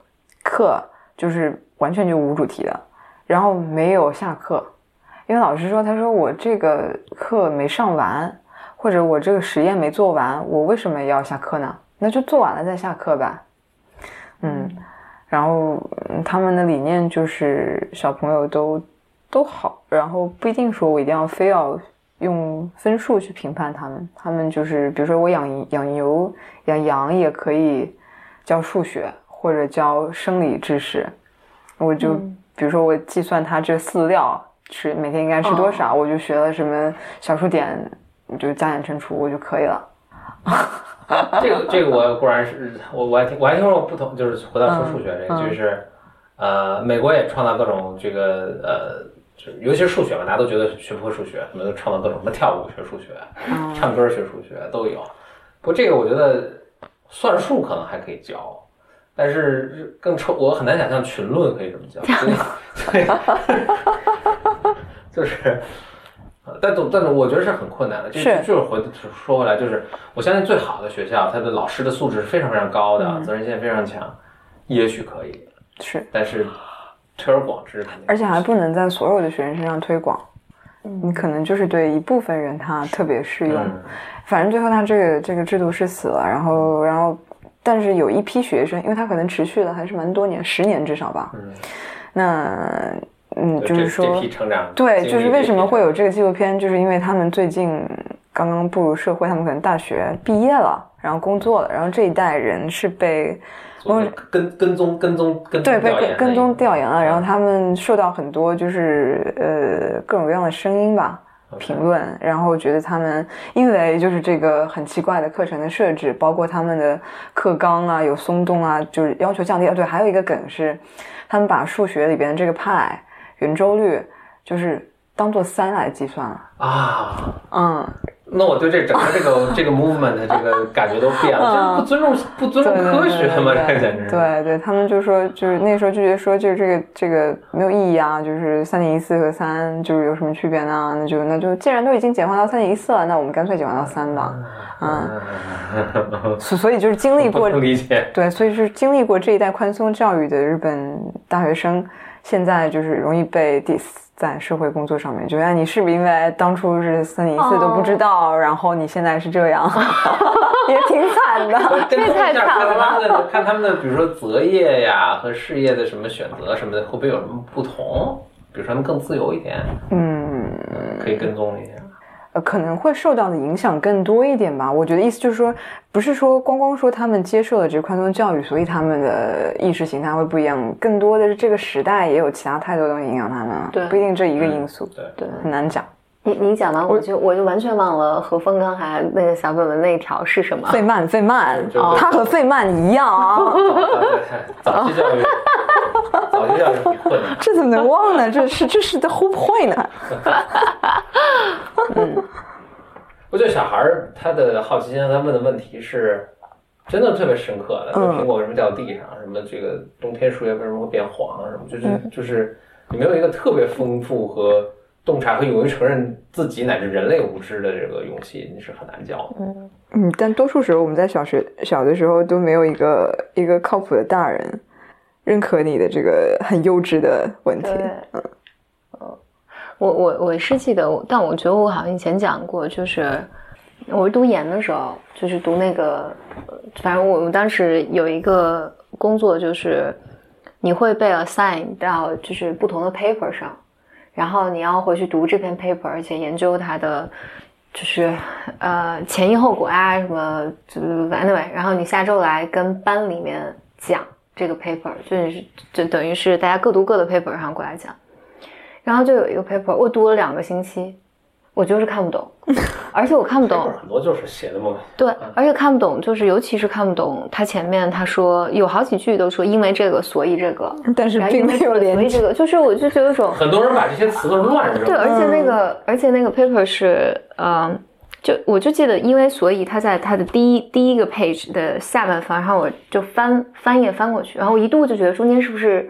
课就是完全就无主题的。然后没有下课，因为老师说，他说我这个课没上完，或者我这个实验没做完，我为什么要下课呢？那就做完了再下课吧。嗯，然后他们的理念就是小朋友都都好，然后不一定说我一定要非要用分数去评判他们，他们就是比如说我养养牛养羊也可以教数学或者教生理知识，我就。比如说，我计算它这饲料吃每天应该吃多少，我就学了什么小数点，就加减乘除，我就可以了。这个这个我固然是我我还听我还听说过不同，就是回到说数学这个，就是呃，美国也创造各种这个呃，就尤其是数学嘛，大家都觉得学不会数学，什么都创造各种什么跳舞学数学，唱歌学数学都有。不过这个我觉得算术可能还可以教。但是更抽，我很难想象群论可以这么讲，对，就是，但总但是我觉得是很困难的，就是就是回说回来，就是我相信最好的学校，它的老师的素质是非常非常高的，责任心非常强，也许可以是，但是推而广之，而且还不能在所有的学生身上推广，你可能就是对一部分人他特别适用，反正最后他这个这个制度是死了，然后然后。但是有一批学生，因为他可能持续了还是蛮多年，十年至少吧。嗯，那嗯，就是说，对，就是为什么会有这个纪录片，就是因为他们最近刚刚步入社会，他们可能大学毕业了，然后工作了，然后这一代人是被跟跟踪跟踪跟对被跟跟踪调研了，然后他们受到很多就是呃各种各样的声音吧。评论，然后觉得他们因为就是这个很奇怪的课程的设置，包括他们的课纲啊有松动啊，就是要求降低。对，还有一个梗是，他们把数学里边的这个派圆周率就是当做三来计算了啊，嗯。那我对这整个这个 这个 movement 的这个感觉都变了，不尊重不尊重科学吗？这简直对 对，他们就说就是那时候就觉得说就是这个这个没有意义啊，就是三点一四和三就是有什么区别呢？那就那就既然都已经简化到三点一四了，那我们干脆简化到三吧。嗯，所所以就是经历过理解对，所以是经历过这一代宽松教育的日本大学生，现在就是容易被 diss。在社会工作上面，就得你是不是因为当初是三年一次都不知道，然后你现在是这样，也挺惨的，这太惨了。看他们的，比如说择业呀和事业的什么选择什么的，会不会有什么不同？比如说他们更自由一点，嗯，可以跟踪一下。呃，可能会受到的影响更多一点吧。我觉得意思就是说，不是说光光说他们接受了这个宽松教育，所以他们的意识形态会不一样。更多的是这个时代也有其他太多东西影响他们，对，不一定这一个因素，对对，很难讲。你你讲完我就我就完全忘了何峰刚才那个小本本那一条是什么？费曼，费曼，他和费曼一样啊。早期教育，早期教育很困难。这怎么能忘呢？这是这是在 whole point 呢。嗯，我觉得小孩儿他的好奇心，他问的问题是。真的特别深刻的，苹果为什么掉地上？什么这个冬天树叶为什么会变黄？什么就是就是你没有一个特别丰富和洞察和勇于承认自己乃至人类无知的这个勇气，你是很难教的。嗯嗯，但多数时候我们在小学小的时候都没有一个一个靠谱的大人认可你的这个很幼稚的问题。嗯嗯，我我我是记得，但我觉得我好像以前讲过，就是。我是读研的时候，就是读那个，反正我们当时有一个工作，就是你会被 assign 到就是不同的 paper 上，然后你要回去读这篇 paper，而且研究它的就是呃前因后果啊什么，就 anyway，然后你下周来跟班里面讲这个 paper，就是就等于是大家各读各的 paper，然后过来讲，然后就有一个 paper，我读了两个星期。我就是看不懂，而且我看不懂 很多就是写的嘛。对，而且看不懂，就是尤其是看不懂他前面他说有好几句都说因为这个所以这个，但是并没有连所以这个就是我就觉得有种 很多人把这些词都乱扔。对，而且那个而且那个 paper 是嗯，就我就记得因为所以他在他的第一第一个 page 的下半方，然后我就翻翻页翻过去，然后我一度就觉得中间是不是。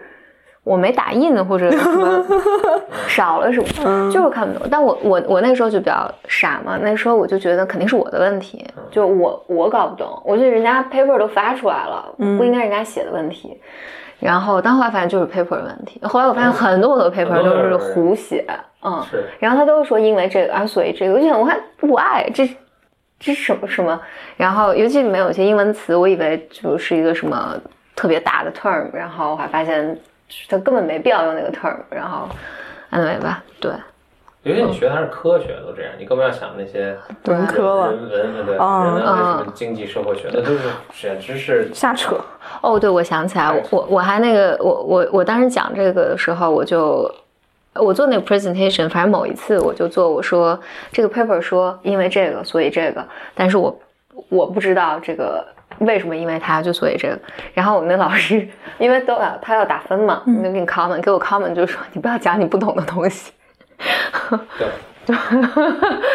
我没打印或者什么 少了什么，就是看不懂。但我我我那时候就比较傻嘛，那时候我就觉得肯定是我的问题，就我我搞不懂。我觉得人家 paper 都发出来了，不应该人家写的问题。然后，但后来发现就是 paper 的问题。后来我发现很多很多 paper 都是胡写，嗯，是。然后他都说因为这个啊，所以这个，我想我还不爱这这什么什么。然后尤其里面有些英文词，我以为就是一个什么特别大的 term，然后我还发现。他根本没必要用那个 term，然后，anyway 吧，对。因为你学的还是科学，都这样，你更不要想那些文科了，人文对对，人文什么经济社会学，那都是简直是瞎扯。哦，对，我想起来，我我我还那个，我我我当时讲这个的时候，我就我做那个 presentation，反正某一次我就做，我说这个 paper 说因为这个所以这个，但是我我不知道这个。为什么？因为他就所以这个，然后我们那老师 因为都要他要打分嘛，就给你 comment，给我 comment 就说你不要讲你不懂的东西。对，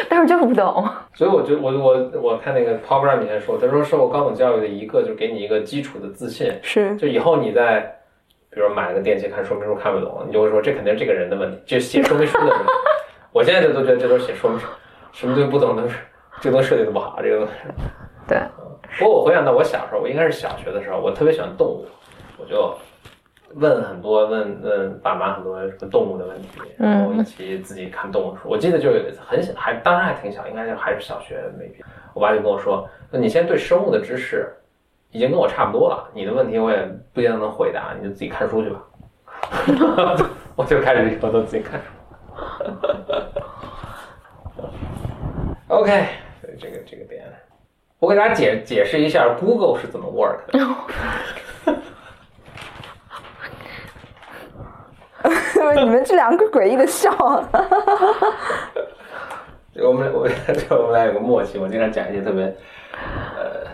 但是就是不懂。所以我就我我我看那个 Paul Brown 以前说，他说受过高等教育的一个，就给你一个基础的自信，是就以后你在比如买了个电器看说明书看不懂，你就会说这肯定是这个人的问题，就写说明书的问题。我现在就都觉得这都是写说明书，什么东西不懂都是这都设计的不好，这个东西。对。不过我回想到我小时候，我应该是小学的时候，我特别喜欢动物，我就问很多问问爸妈很多什么动物的问题，然后一起自己看动物书。我记得就有一次很小，还当时还挺小，应该就还是小学那边，我爸就跟我说：“那你现在对生物的知识已经跟我差不多了，你的问题我也不一定能回答，你就自己看书去吧。”我就开始以后都自己看书。OK，这个这个点。我给大家解解释一下 Google 是怎么 work 的。你们这两个诡异的笑。我们我 我们俩有个默契，我经常讲一些特别呃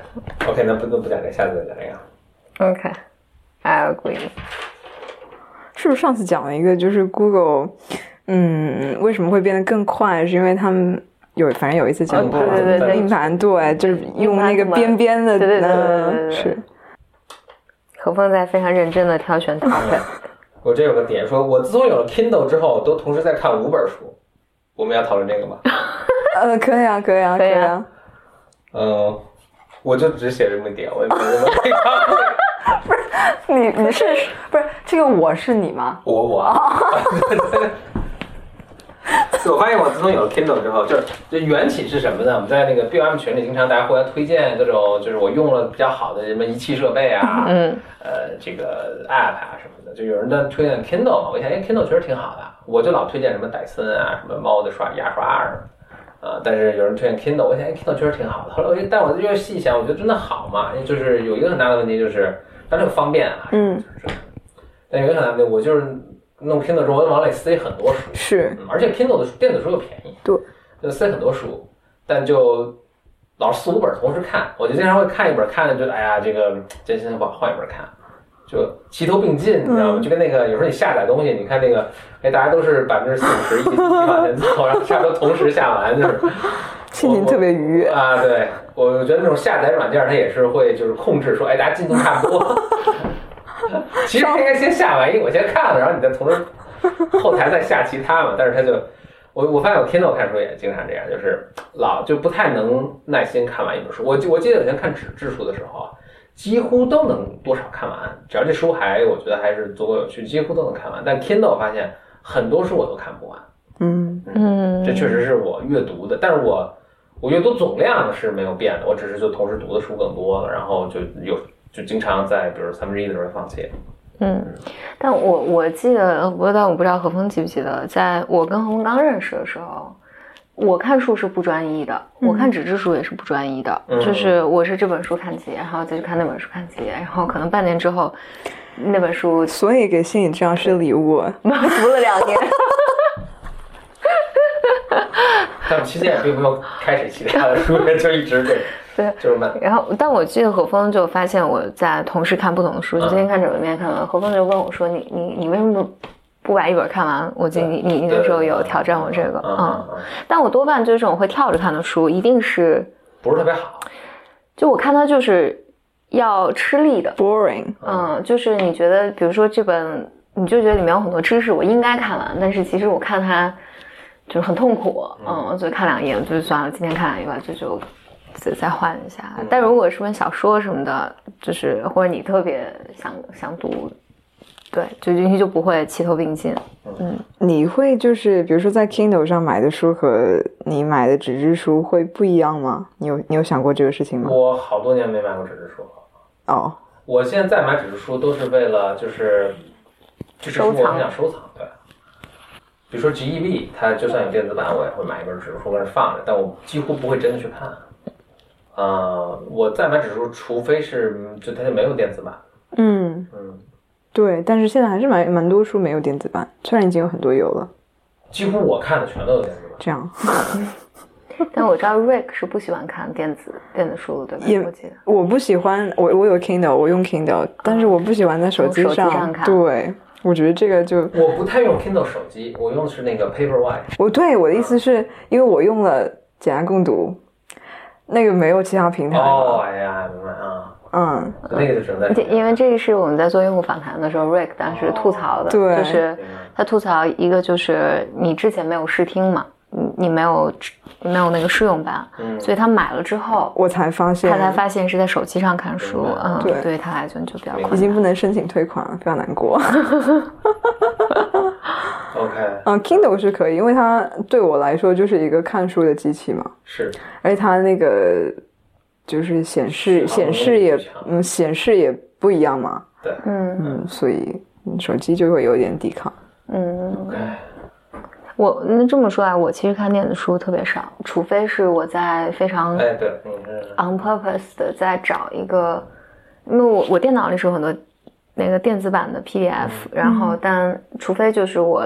，OK，那不那不讲这个，下次再讲这个。OK，I agree。是不是上次讲了一个，就是 Google，嗯，为什么会变得更快？是因为他们。有，反正有一次讲过，硬盘对，就是用那个边边的，对对对是。何峰在非常认真的挑选 topic。我这有个点，说我自从有了 Kindle 之后，都同时在看五本书。我们要讨论这个吗？呃，可以啊，可以啊，可以啊。嗯，我就只写这么点，我也没什么配方。不是你，你是不是这个我是你吗？我我。我发现我自从有了 Kindle 之后，就是这缘起是什么呢？我们在那个 BOM 群里，经常大家互相推荐各种，就是我用了比较好的什么仪器设备啊，嗯，呃，这个 App 啊什么的，就有人在推荐 Kindle 嘛。我想，哎，Kindle 确实挺好的，我就老推荐什么戴森啊，什么猫的刷牙刷啊什么，啊，但是有人推荐 Kindle，我想，哎，Kindle 确实挺好的。后来我就，但我就细想，我觉得真的好嘛？就是有一个很大的问题，就是它这个方便啊，嗯，但有一个很大的问题，我就是。弄 Kindle 之后，我能往里塞很多书，是，而且 Kindle 的电子书又便宜，对，就塞很多书，但就老是四五本同时看，我就经常会看一本，看着觉得哎呀，这个真心话，换一本看，就齐头并进，你知道吗？就跟那个有时候你下载东西，你看那个，哎，大家都是百分之四五十一起一起往前走，然后差不多同时下完，就是 心情特别愉悦啊。对，我觉得那种下载软件它也是会就是控制说，哎，大家进度差不多。其实应该先下完因为，我先看了，然后你再同时后台再下其他嘛。但是他就，我我发现我 Kindle 看书也经常这样，就是老就不太能耐心看完一本书。我我记得以前看纸质书的时候啊，几乎都能多少看完，只要这书还我觉得还是足够有趣，几乎都能看完。但 Kindle 我发现很多书我都看不完。嗯嗯，这确实是我阅读的，但是我我阅读总量是没有变的，我只是就同时读的书更多了，然后就有。就经常在，比如三分之一的时候放弃。嗯，但我我记得，我但我不知道何峰记不记得，在我跟何峰刚认识的时候，我看书是不专一的，我看纸质书也是不专一的，就是我是这本书看几页，然后再去看那本书看几页，然后可能半年之后那本书，所以给心理治疗师礼物，读了两年。但其实也并没有开始其他的书，就一直对。对，就是慢。然后，但我记得何峰就发现我在同时看不同的书，就今天看这本，明天看完。何峰就问我说：“你你你为什么不不把一本看完？”我记得你你那时候有挑战我这个，嗯。但我多半就是这种会跳着看的书，一定是不是特别好。就我看它就是要吃力的，boring。嗯，就是你觉得，比如说这本，你就觉得里面有很多知识，我应该看完，但是其实我看它就是很痛苦，嗯，就看两页就算了，今天看两页吧，就就。再再换一下，但如果是本小说什么的，就是或者你特别想想读，对，就进去就不会齐头并进。嗯，你会就是比如说在 Kindle 上买的书和你买的纸质书会不一样吗？你有你有想过这个事情吗？我好多年没买过纸质书了。哦，我现在再买纸质书都是为了就是收藏，我想收藏。对，比如说 GEB，它就算有电子版，我也会买一本纸质书在那放着，但我几乎不会真的去看。呃，我再买指数，除非是就它就没有电子版。嗯嗯，对，但是现在还是蛮蛮多书没有电子版，虽然已经有很多有了。几乎我看的全都有电子版。这样。但我知道 Rick 是不喜欢看电子电子书的，对吧？也我不喜欢，我我有 Kindle，我用 Kindle，但是我不喜欢在手机上看。对，我觉得这个就我不太用 Kindle 手机，我用的是那个 Paperwhite。我对我的意思是因为我用了简单共读。那个没有其他平台哦，哎呀，明白啊，嗯，那个就只能在，因为这个是我们在做用户访谈的时候，Rick 当时吐槽的，对，就是他吐槽一个就是你之前没有试听嘛，你你没有没有那个试用版，嗯，所以他买了之后，我才发现，他才发现是在手机上看书，嗯，对，对他来讲就比较已经不能申请退款了，非常难过。OK，嗯，Kindle 是可以，因为它对我来说就是一个看书的机器嘛。是，而且它那个就是显示显示也嗯显示也不一样嘛。对，嗯嗯，所以手机就会有点抵抗。嗯，OK。我那这么说啊，我其实看电子书特别少，除非是我在非常哎对，on purpose 的在找一个，因为我我电脑里是有很多。那个电子版的 PDF，然后但除非就是我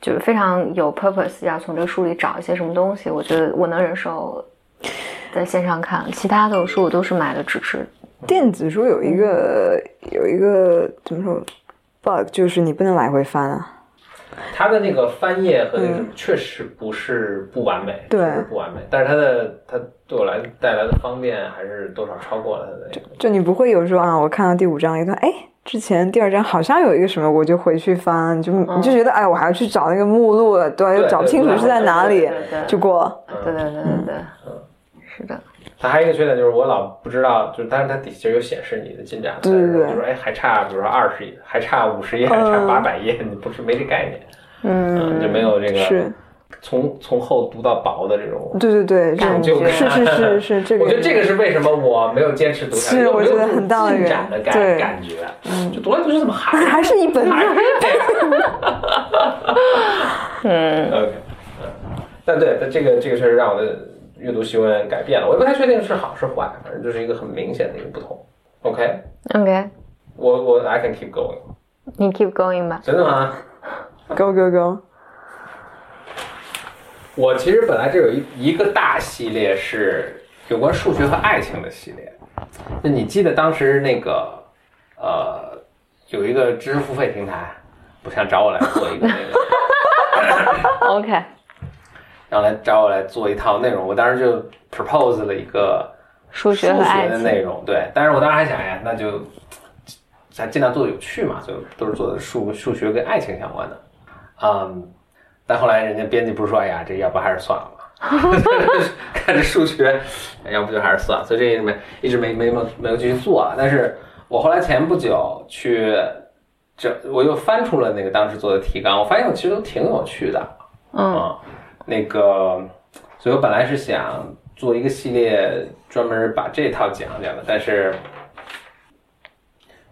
就是非常有 purpose 要从这个书里找一些什么东西，我觉得我能忍受在线上看。其他的书我都是买的纸质。电子书有一个有一个怎么说 bug，就是你不能来回翻啊。它的那个翻页和那个确实不是不完美，对，不完美。但是它的它对我来带来的方便还是多少超过了它的。就就你不会有说啊，我看到第五章一段，哎。之前第二章好像有一个什么，我就回去翻，就你就觉得哎，我还要去找那个目录，对，又找不清楚是在哪里，就过了。对对对对对，是的。它还有一个缺点就是我老不知道，就是但是它底下有显示你的进展，对对对，就说哎还差，比如说二十页，还差五十页，还差八百页，你不是没这概念，嗯，就没有这个是。从从厚读到薄的这种，对对对，成就感是是是 是这个。我觉得这个是为什么我没有坚持读下来，我觉得很大的进展的感感觉，嗯，就读来读去怎么还 还是一本。嗯，OK，嗯，但对，但这个这个确实让我的阅读习惯改变了，我也不太确定是好是坏，反正就是一个很明显的一个不同。OK，OK，我我 I can keep going，你 keep going 吧。真的吗？Go go go！我其实本来这有一一个大系列是有关数学和爱情的系列。那你记得当时那个呃有一个知识付费平台，不想找我来做一个那个 OK，然后来找我来做一套内容，我当时就 propose 了一个数学的内容，对。但是我当时还想呀，那就咱尽量做的有趣嘛，就都是做的数数学跟爱情相关的，嗯。但后来人家编辑不是说，哎呀，这要不还是算了吧？看着数学，要不就还是算了。所以这一直没一直没没没没有继续做。但是我后来前不久去这，我又翻出了那个当时做的提纲，我发现我其实都挺有趣的。嗯，那个，所以我本来是想做一个系列，专门把这套讲讲的。但是，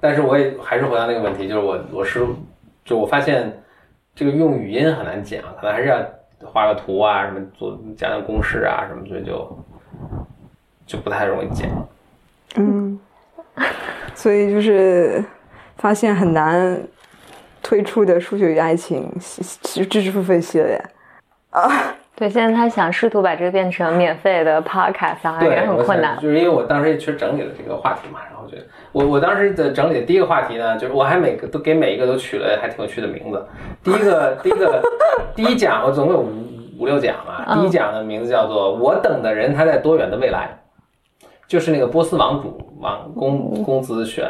但是我也还是回到那个问题，就是我我是就我发现。这个用语音很难讲，可能还是要画个图啊，什么做讲讲公式啊，什么所以就就不太容易讲。嗯，所以就是发现很难推出的数学与爱情知识付费系列啊。对，现在他想试图把这个变成免费的 podcast，也很困难。就是因为我当时也去整理了这个话题嘛，然后觉得我我当时的整理的第一个话题呢，就是我还每个都给每一个都取了还挺有趣的名字。第一个第一个第一讲我总共有五五六讲嘛，第一讲的名字叫做“我等的人他在多远的未来”，就是那个波斯王主王公公子选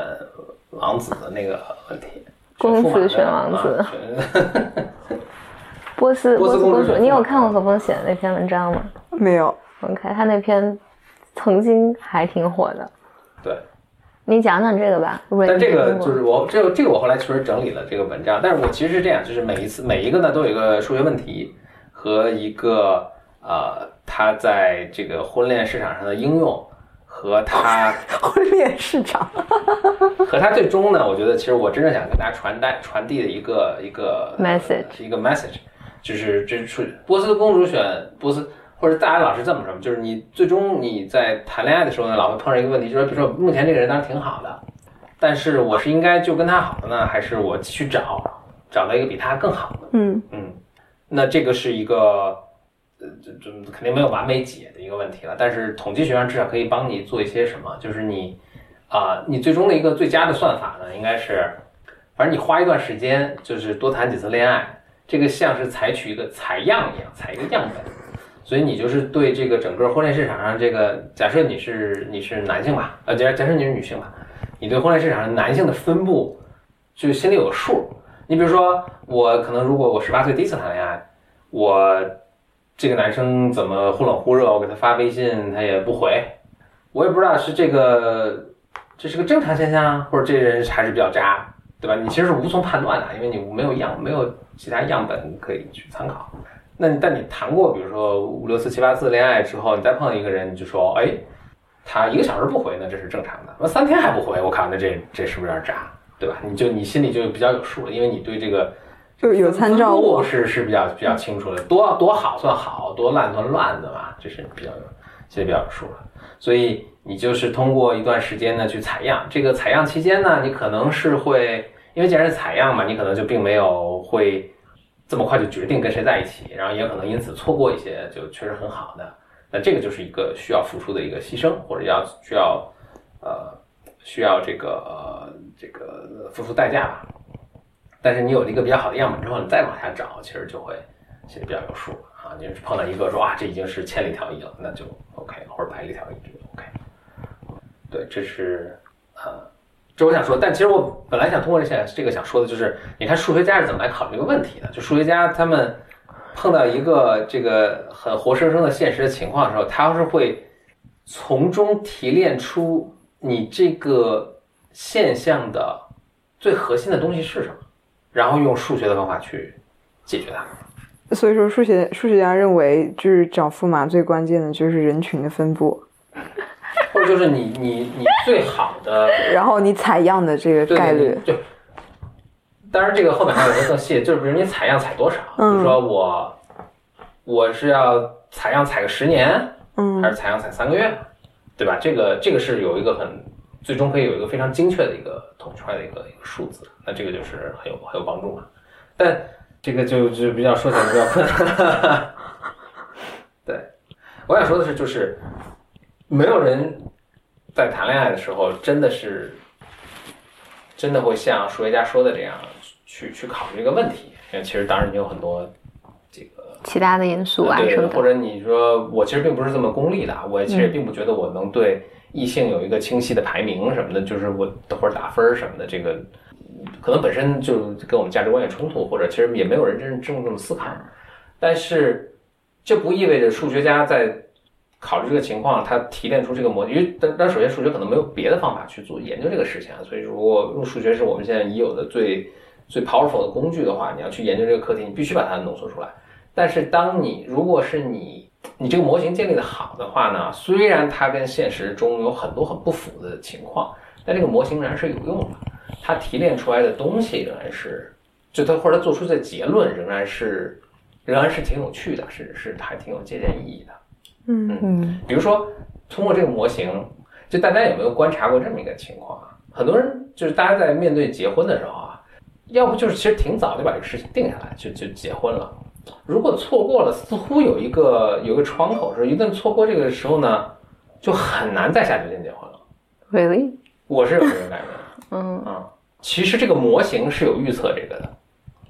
王子的那个问题。公子选王子。波斯波斯公主，你有看过何峰写的那篇文章吗？没有。OK，他那篇曾经还挺火的。对，你讲讲这个吧。但这个就是我这个这个我后来确实整理了这个文章，但是我其实是这样，就是每一次每一个呢都有一个数学问题和一个呃他在这个婚恋市场上的应用和他 婚恋市场 和他最终呢，我觉得其实我真正想跟大家传达传递的一个一个 message 一个 message。就是这出波斯公主选波斯，或者大家老是这么说，就是你最终你在谈恋爱的时候呢，老会碰上一个问题，就是比如说目前这个人当然挺好的，但是我是应该就跟他好的呢，还是我继续找，找到一个比他更好的？嗯嗯，那这个是一个呃这这肯定没有完美解的一个问题了，但是统计学上至少可以帮你做一些什么，就是你啊，你最终的一个最佳的算法呢，应该是，反正你花一段时间，就是多谈几次恋爱。这个像是采取一个采样一样，采一个样本，所以你就是对这个整个婚恋市场上这个，假设你是你是男性吧，呃，假假设你是女性吧，你对婚恋市场上男性的分布就心里有数。你比如说，我可能如果我十八岁第一次谈恋爱，我这个男生怎么忽冷忽热，我给他发微信他也不回，我也不知道是这个这是个正常现象，或者这人还是比较渣。对吧？你其实是无从判断的，因为你没有样，没有其他样本可以去参考。那但你谈过，比如说五六次、七八次恋爱之后，你再碰到一个人，你就说，哎，他一个小时不回，那这是正常的。那三天还不回，我靠，那这这是不是有点渣？对吧？你就你心里就比较有数了，因为你对这个就是有参照物，是是比较比较清楚的。多多好算好，多烂算烂的嘛，这是比较有心里比较有数了。所以你就是通过一段时间呢去采样，这个采样期间呢，你可能是会。因为既然是采样嘛，你可能就并没有会这么快就决定跟谁在一起，然后也可能因此错过一些就确实很好的。那这个就是一个需要付出的一个牺牲，或者要需要呃需要这个这个付出代价吧。但是你有了一个比较好的样本之后，你再往下找，其实就会心里比较有数啊。你碰到一个说啊，这已经是千里挑一了，那就 OK，或者百里挑一就 OK。对，这是呃。这我想说，但其实我本来想通过这些这个想说的就是，你看数学家是怎么来考虑这个问题的？就数学家他们碰到一个这个很活生生的现实的情况的时候，他是会从中提炼出你这个现象的最核心的东西是什么，然后用数学的方法去解决它。所以说，数学数学家认为，就是找驸马最关键的就是人群的分布。就是你你你最好的，然后你采样的这个概率，就当然这个后面还有一个更细，就是比如你采样采多少，比如说我我是要采样采个十年，嗯，还是采样采三个月，对吧？这个这个是有一个很最终可以有一个非常精确的一个统计出来的一个一个数字，那这个就是很有很有帮助嘛。但这个就就比较说起来比较困难。对，我想说的是，就是没有人在谈恋爱的时候真的是真的会像数学家说的这样去去考虑这个问题，因为其实当然你有很多这个其他的因素啊对什么的，或者你说我其实并不是这么功利的，我其实并不觉得我能对异性有一个清晰的排名什么的，就是我或者打分什么的，这个可能本身就跟我们价值观有冲突，或者其实也没有人真正这么思考。但是这不意味着数学家在考虑这个情况，他提炼出这个模，因为但但首先数学可能没有别的方法去做研究这个事情啊，所以如果用数学是我们现在已有的最最 powerful 的工具的话，你要去研究这个课题，你必须把它浓缩出来。但是当你如果是你你这个模型建立的好的话呢，虽然它跟现实中有很多很不符的情况，但这个模型仍然是有用的，它提炼出来的东西仍然是，就它或者它做出的结论仍然是仍然是挺有趣的，是是还挺有借鉴意义的。嗯。嗯比如说通过这个模型，就大家有没有观察过这么一个情况啊？很多人就是大家在面对结婚的时候啊，要不就是其实挺早就把这个事情定下来，就就结婚了。如果错过了，似乎有一个有一个窗口，是一旦错过这个时候呢，就很难再下决定结婚了。really，我是有这种感觉嗯。啊、其实这个模型是有预测这个的，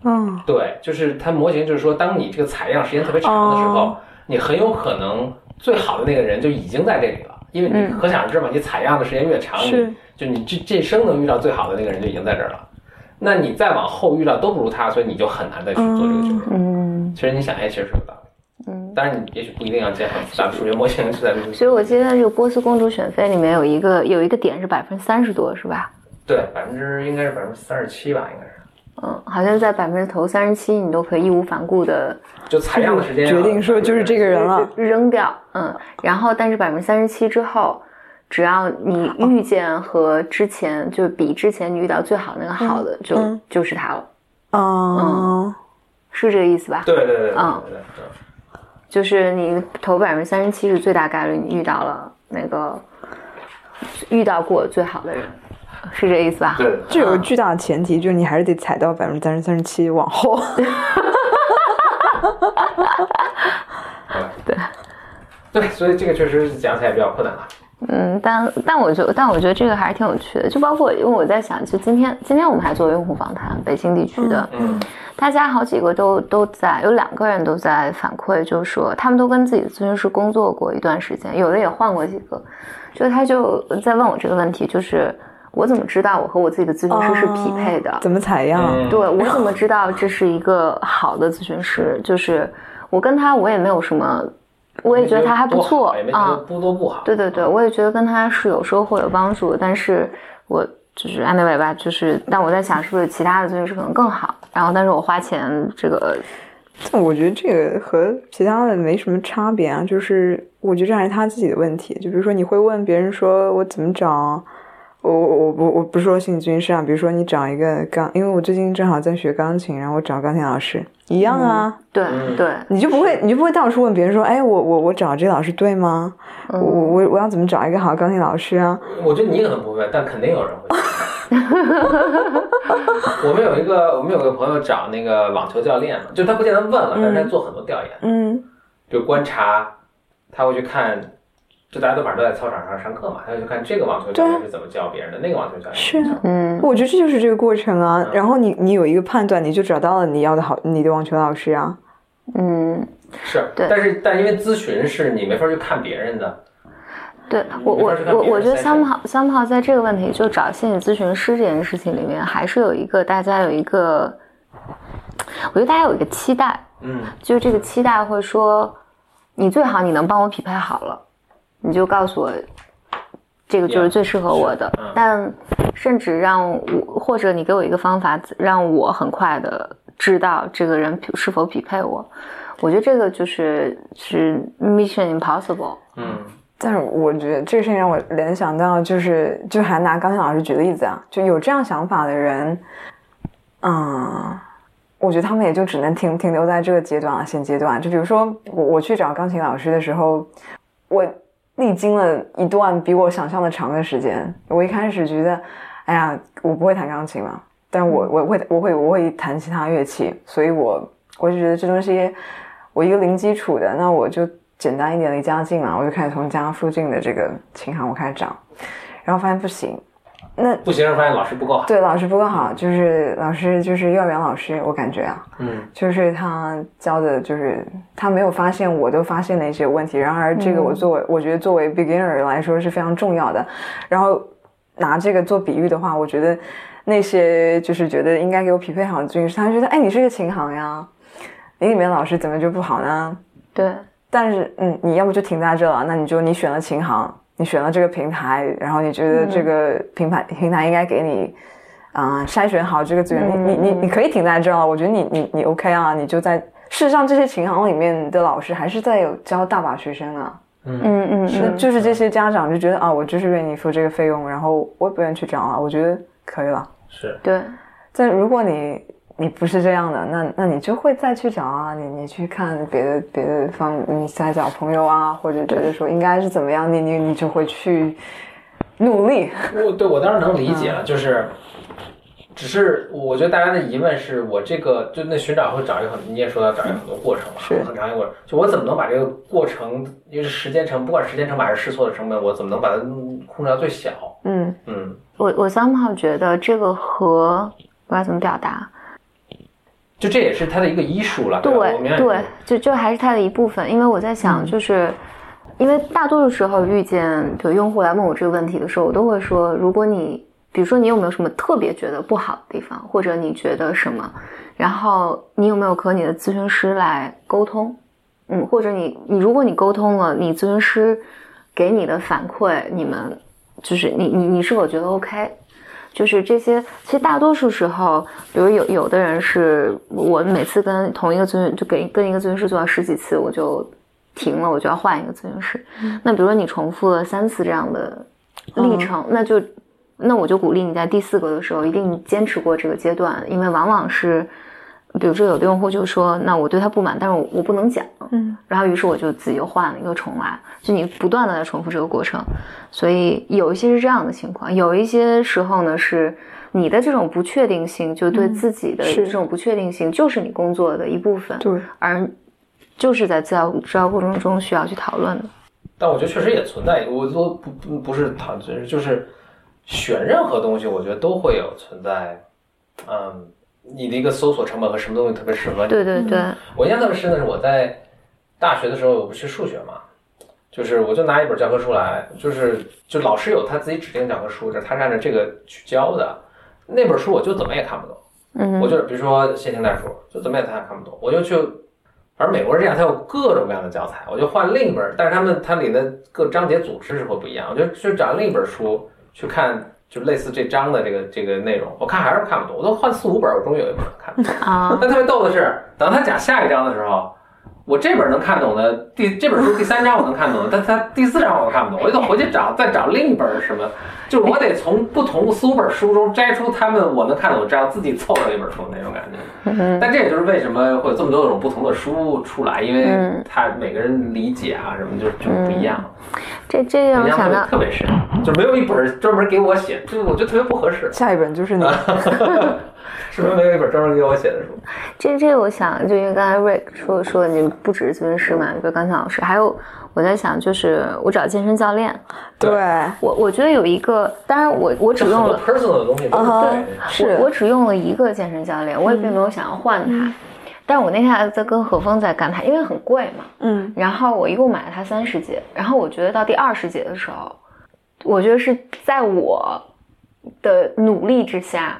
嗯。对，就是它模型就是说，当你这个采样时间特别长的时候，哦。你很有可能最好的那个人就已经在这里了，因为你嗯可想而知嘛，你采样的时间越长，是你就你这这生能遇到最好的那个人就已经在这儿了。那你再往后遇到都不如他，所以你就很难再去做这个决定。嗯其实你想，哎，其实是有道理。嗯。当然，你也许不一定要建很复杂的数学模型去在这个所以我记得这个波斯公主选妃里面有一个有一个点是百分之三十多，是吧？对百分之应该是百分之三十七吧，应该是。嗯，好像在百分之头三十七，你都可以义无反顾的就采样的时间啊决定说就是这个人了。扔掉，嗯，然后但是百分之三十七之后，只要你遇见和之前就比之前你遇到最好那个好的，就嗯就是他了，哦是这个意思吧？对对对对对嗯对对。就是你投百分之三十七是最大概率你遇到了那个遇到过最好的人，是这意思吧？对对这有个巨大的前提，就是你还是得踩到百分之三十三十七往后。对对，所以这个确实是讲起来比较困难了。嗯，但但我觉得，但我觉得这个还是挺有趣的。就包括，因为我在想，就今天今天我们还做用户访谈，北京地区的，嗯大家好几个都都在，有两个人都在反馈，就是说他们都跟自己的咨询师工作过一段时间，有的也换过几个，就他就在问我这个问题，就是我怎么知道我和我自己的咨询师是匹配的？怎么采样？嗯，对我怎么知道这是一个好的咨询师？就是我跟他，我也没有什么，我也觉得他还不错啊。不多不好。对对对，我也觉得跟他是有收获有帮助，但是我就是安内伟吧，就是但我在想是不是其他的咨询师可能更好，然后但是我花钱这个但我觉得这个和其他的没什么差别啊，就是我觉得这还是他自己的问题。就比如说，你会问别人说我怎么找，我我我不我不是说心理咨询师啊，比如说你找一个钢，因为我最近正好在学钢琴，然后我找钢琴老师一样啊，对嗯对，你就不会你就不会到处问别人说，哎，我我我找这老师对吗？我我我我要怎么找一个好钢琴老师啊？我觉得你可能不会，但肯定有人会。我们有一个，我们有个朋友找那个网球教练嘛，就他不见得问了，但是他做很多调研，嗯。就观察，他会去看，就大家都晚上都在操场上上课嘛，他会去看这个网球教练是怎么教别人的，那个网球教练是嗯我觉得这就是这个过程啊。嗯然后你你有一个判断，你就找到了你要的好你的网球老师啊。嗯，是，对但是但因为咨询是你没法去看别人的，对我我我我觉得 session somehow somehow 在这个问题就找心理咨询师这件事情里面，还是有一个大家有一个，我觉得大家有一个期待，嗯，就是这个期待会说，你最好你能帮我匹配好了，你就告诉我，这个就是最适合我的。但甚至让我，或者你给我一个方法，让我很快的知道这个人是否匹配我。我觉得这个就是是 mission impossible。嗯，但是我觉得这个事情让我联想到，就是就还拿钢琴老师举例子啊，就有这样想法的人，嗯，我觉得他们也就只能停停留在这个阶段了，现阶段。就比如说我我去找钢琴老师的时候，我历经了一段比我想象的长的时间。我一开始觉得，哎呀，我不会弹钢琴嘛。但我我会我会我会弹其他乐器，所以我我就觉得这东西我一个零基础的，那我就简单一点离家近嘛，我就开始从家附近的这个琴行我开始找，然后发现不行。那不行，发现老师不够好。对，老师不够好，就是老师就是幼儿园老师，我感觉啊，嗯，就是他教的，就是他没有发现我都发现的一些问题。然而，这个我作为我觉得作为 beginner 来说是非常重要的。然后拿这个做比喻的话，我觉得那些就是觉得应该给我匹配好的军师，他觉得哎，你是个琴行呀，你里面老师怎么就不好呢？对，但是嗯，你要不就停在这了，那你就你选了琴行。你选了这个平台，然后你觉得这个平台平台应该给你啊筛选好这个资源，你你你你可以停在这了。我觉得你你你 OK 啊，你就在事实上这些琴行里面的老师还是在有教大把学生啊。嗯嗯嗯，就是这些家长就觉得啊，我就是愿意付这个费用，然后我也不愿意去找啊，我觉得可以了。是对，但如果你。你不是这样的，那那你就会再去找啊，你你去看别的别的方，你再找朋友啊，或者觉得说应该是怎么样，你你你就会去努力。我对我当然能理解了，就是，只是我觉得大家的疑问是我这个就那寻找会找一个很，你也说要找一个很多过程嘛，是很长一个过程。就我怎么能把这个过程，因为是时间成，不管时间成本还是试错的成本，我怎么能把它控制到最小？嗯嗯，我我 somehow 觉得这个和我要怎么表达。就这也是他的一个医术了，对对，就就还是他的一部分。因为我在想，就是因为大多数时候遇见比如用户来问我这个问题的时候，我都会说，如果你比如说你有没有什么特别觉得不好的地方，或者你觉得什么，然后你有没有和你的咨询师来沟通？嗯，或者你你如果你沟通了，你咨询师给你的反馈，你们就是你你你是否觉得 OK？就是这些，其实大多数时候，比如有有的人是我每次跟同一个咨询，就给跟一个咨询师做到十几次，我就停了，我就要换一个咨询师。那比如说你重复了三次这样的历程，那就那我就鼓励你在第四个的时候一定坚持过这个阶段，因为往往是。比如说，有的用户就说：“那我对他不满，但是我我不能讲。”嗯，然后于是我就自己又换了一个重来，就你不断的在重复这个过程，所以有一些是这样的情况，有一些时候呢是你的这种不确定性，就对自己的这种不确定性，就是你工作的一部分，对，而就是在治疗治疗过程中需要去讨论的。但我觉得确实也存在，我都不不不是讨，就是就是选任何东西，我觉得都会有存在，嗯。你的一个搜索成本和什么东西特别适合你？对对对，我印象特别深的是我在大学的时候，我不学数学嘛，就是我就拿一本教科书来，就是就老师有他自己指定教科书，就是他是按照这个去教的。那本书我就怎么也看不懂，嗯，我就比如说线性代数，就怎么也他也看不懂，我就去，而美国是这样，他有各种各样的教材，我就换另一本，但是他们它里的各章节组织是会不一样，我就去找另一本书去看。就类似这章的这个这个内容，我看还是看不懂，我都换四五本，我终于有一本看懂。啊！但特别逗的是，等他讲下一章的时候。我这本能看懂的第这本书第三章我能看懂，但它第四章我看不懂，我就得回去找再找另一本什么，就是我得从不同四五本书中摘出他们我能看懂，这样自己凑成一本书那种感觉。但这也就是为什么会有这么多种不同的书出来，因为他每个人理解啊什么就就不一样。这这让我想到特别深，就没有一本专门给我写，就我觉得特别不合适。下一本就是你。是不是没有一本专门给我写的书？这这，我想就因为刚才 Rick 说说你不只是咨询师嘛，比如刚才老师，还有我在想，就是我找健身教练。对，我我觉得有一个，当然我我只用了 personal 的东西，对，是我只用了一个健身教练，我也并没有想要换他。但是我那天还在跟何峰在干他，因为很贵嘛，嗯，然后我一共买了他三十节，然后我觉得到第二十节的时候，我觉得是在我的努力之下。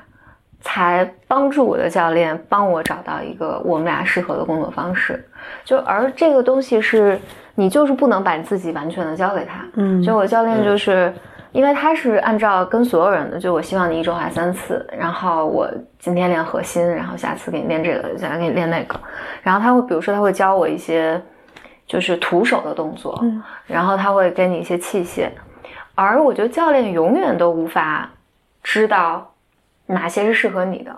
才帮助我的教练帮我找到一个我们俩适合的工作方式，就而这个东西是你就是不能把你自己完全的交给他，嗯，就我教练就是因为他是按照跟所有人的，就我希望你一周来三次，然后我今天练核心，然后下次给你练这个，下次给你练那个，然后他会比如说他会教我一些就是徒手的动作，嗯，然后他会给你一些器械，而我觉得教练永远都无法知道。哪些是适合你的？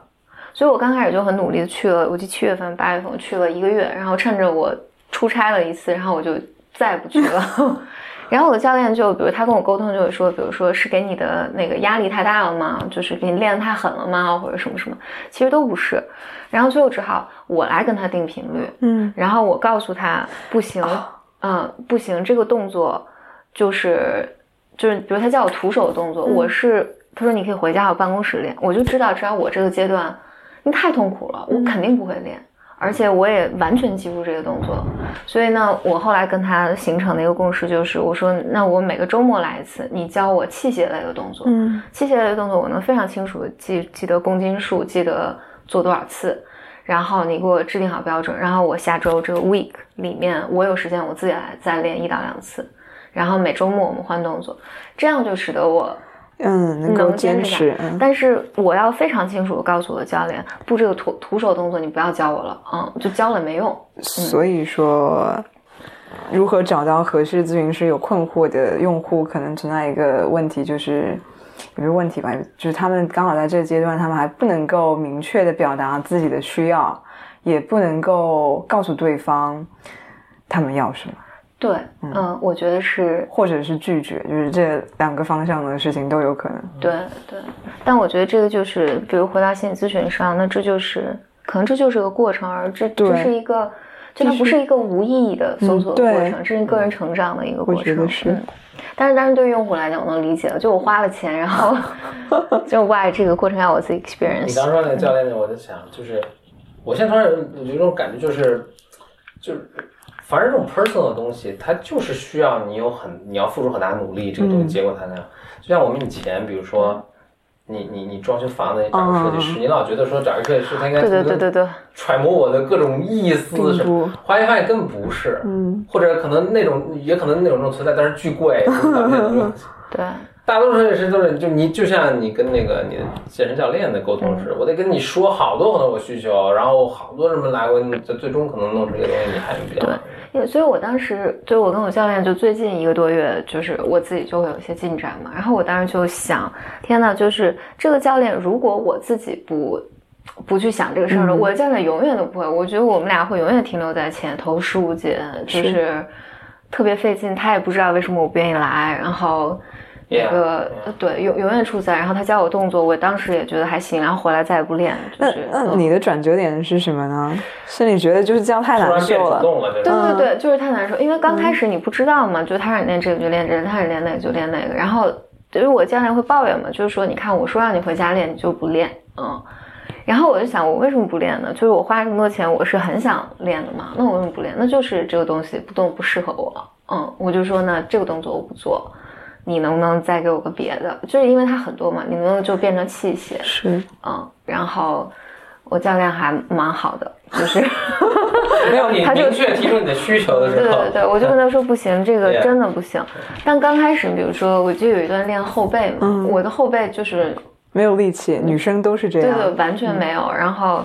所以我刚开始就很努力的去了，我记七月份、八月份我去了一个月，然后趁着我出差了一次，然后我就再也不去了。然后我的教练就，比如他跟我沟通，就会说，比如说是给你的那个压力太大了吗？就是给你练得太狠了吗？或者什么什么？其实都不是。然后最后只好我来跟他定频率，嗯，然后我告诉他不行，嗯，不行，这个动作就是就是，比如他叫我徒手动作，我是他说你可以回家我办公室练，我就知道只要我这个阶段，你太痛苦了，我肯定不会练。而且我也完全记住这个动作，所以呢，我后来跟他形成的一个共识就是，我说那我每个周末来一次，你教我器械类的动作，嗯，器械类的动作我能非常清楚的记记得公斤数，记得做多少次，然后你给我制定好标准，然后我下周这个 week 里面我有时间我自己来再练一到两次，然后每周末我们换动作，这样就使得我。嗯，能够坚持。嗯但是我要非常清楚的告诉我的教练，不，这个徒徒手动作你不要教我了，嗯，就教了没用。所以说，如何找到合适咨询师有困惑的用户，可能存在一个问题，就是一个问题吧，就是他们刚好在这个阶段，他们还不能够明确的表达自己的需要，也不能够告诉对方他们要什么。对，嗯，我觉得是，或者是拒绝，就是这两个方向的事情都有可能。对对，但我觉得这个就是，比如回到心理咨询上，那这就是可能这就是个过程，而这这是一个，就它不是一个无意义的搜索的过程，这是个人成长的一个过程。我觉得是，但是但是对于用户来讲，我能理解了，就我花了钱，然后 就 why 这个过程要我自己 experience。你刚说那个教练呢，我在想，就是我现在突然有一种感觉，就是就是。反正这种 personal 的东西，它就是需要你有很你要付出很大努力，这个东西结果才能。就像我们以前，比如说你你你装修房子找个设计师，你老觉得说找一个设计师他应该对对对对对揣摩我的各种意思什么，后来发现根本不是，嗯，或者可能那种也可能那种种存在，但是巨贵，对。大多数设计师都是，就你就像你跟那个你的健身教练的沟通似的，我得跟你说好多好多我需求，然后好多人来过，最最终可能弄出一个东西，你还比较对。所以，我当时就我跟我教练就最近一个多月，就是我自己就会有一些进展嘛。然后我当时就想，天呐，就是这个教练，如果我自己不不去想这个事儿了，我的教练永远都不会。我觉得我们俩会永远停留在前头十五节，就是特别费劲。他也不知道为什么我不愿意来，然后。那个对永永远处在，然后他教我动作，我当时也觉得还行，然后回来再也不练。那那你的转折点是什么呢？是你觉得就是这样太难受了？对对对，就是太难受，因为刚开始你不知道嘛，就他让你练这个就练这个，他让你练那个就练那个。然后因为我教练会抱怨嘛，就是说你看我说让你回家练，你就不练，嗯。然后我就想我为什么不练呢？就是我花这么多钱，我是很想练的嘛，那我为什么不练？那就是这个东西不动不适合我，嗯，我就说那这个动作我不做。你能不能再给我个别的？就是因为它很多嘛，你能不能就变成器械？是，嗯，然后我教练还蛮好的，就是 没有你 明确提出你的需求的时候，对对对，我就跟他说不行，这个真的不行。但刚开始，比如说我就有一段练后背嘛，我的后背就是没有力气，女生都是这样，对对，完全没有。然后。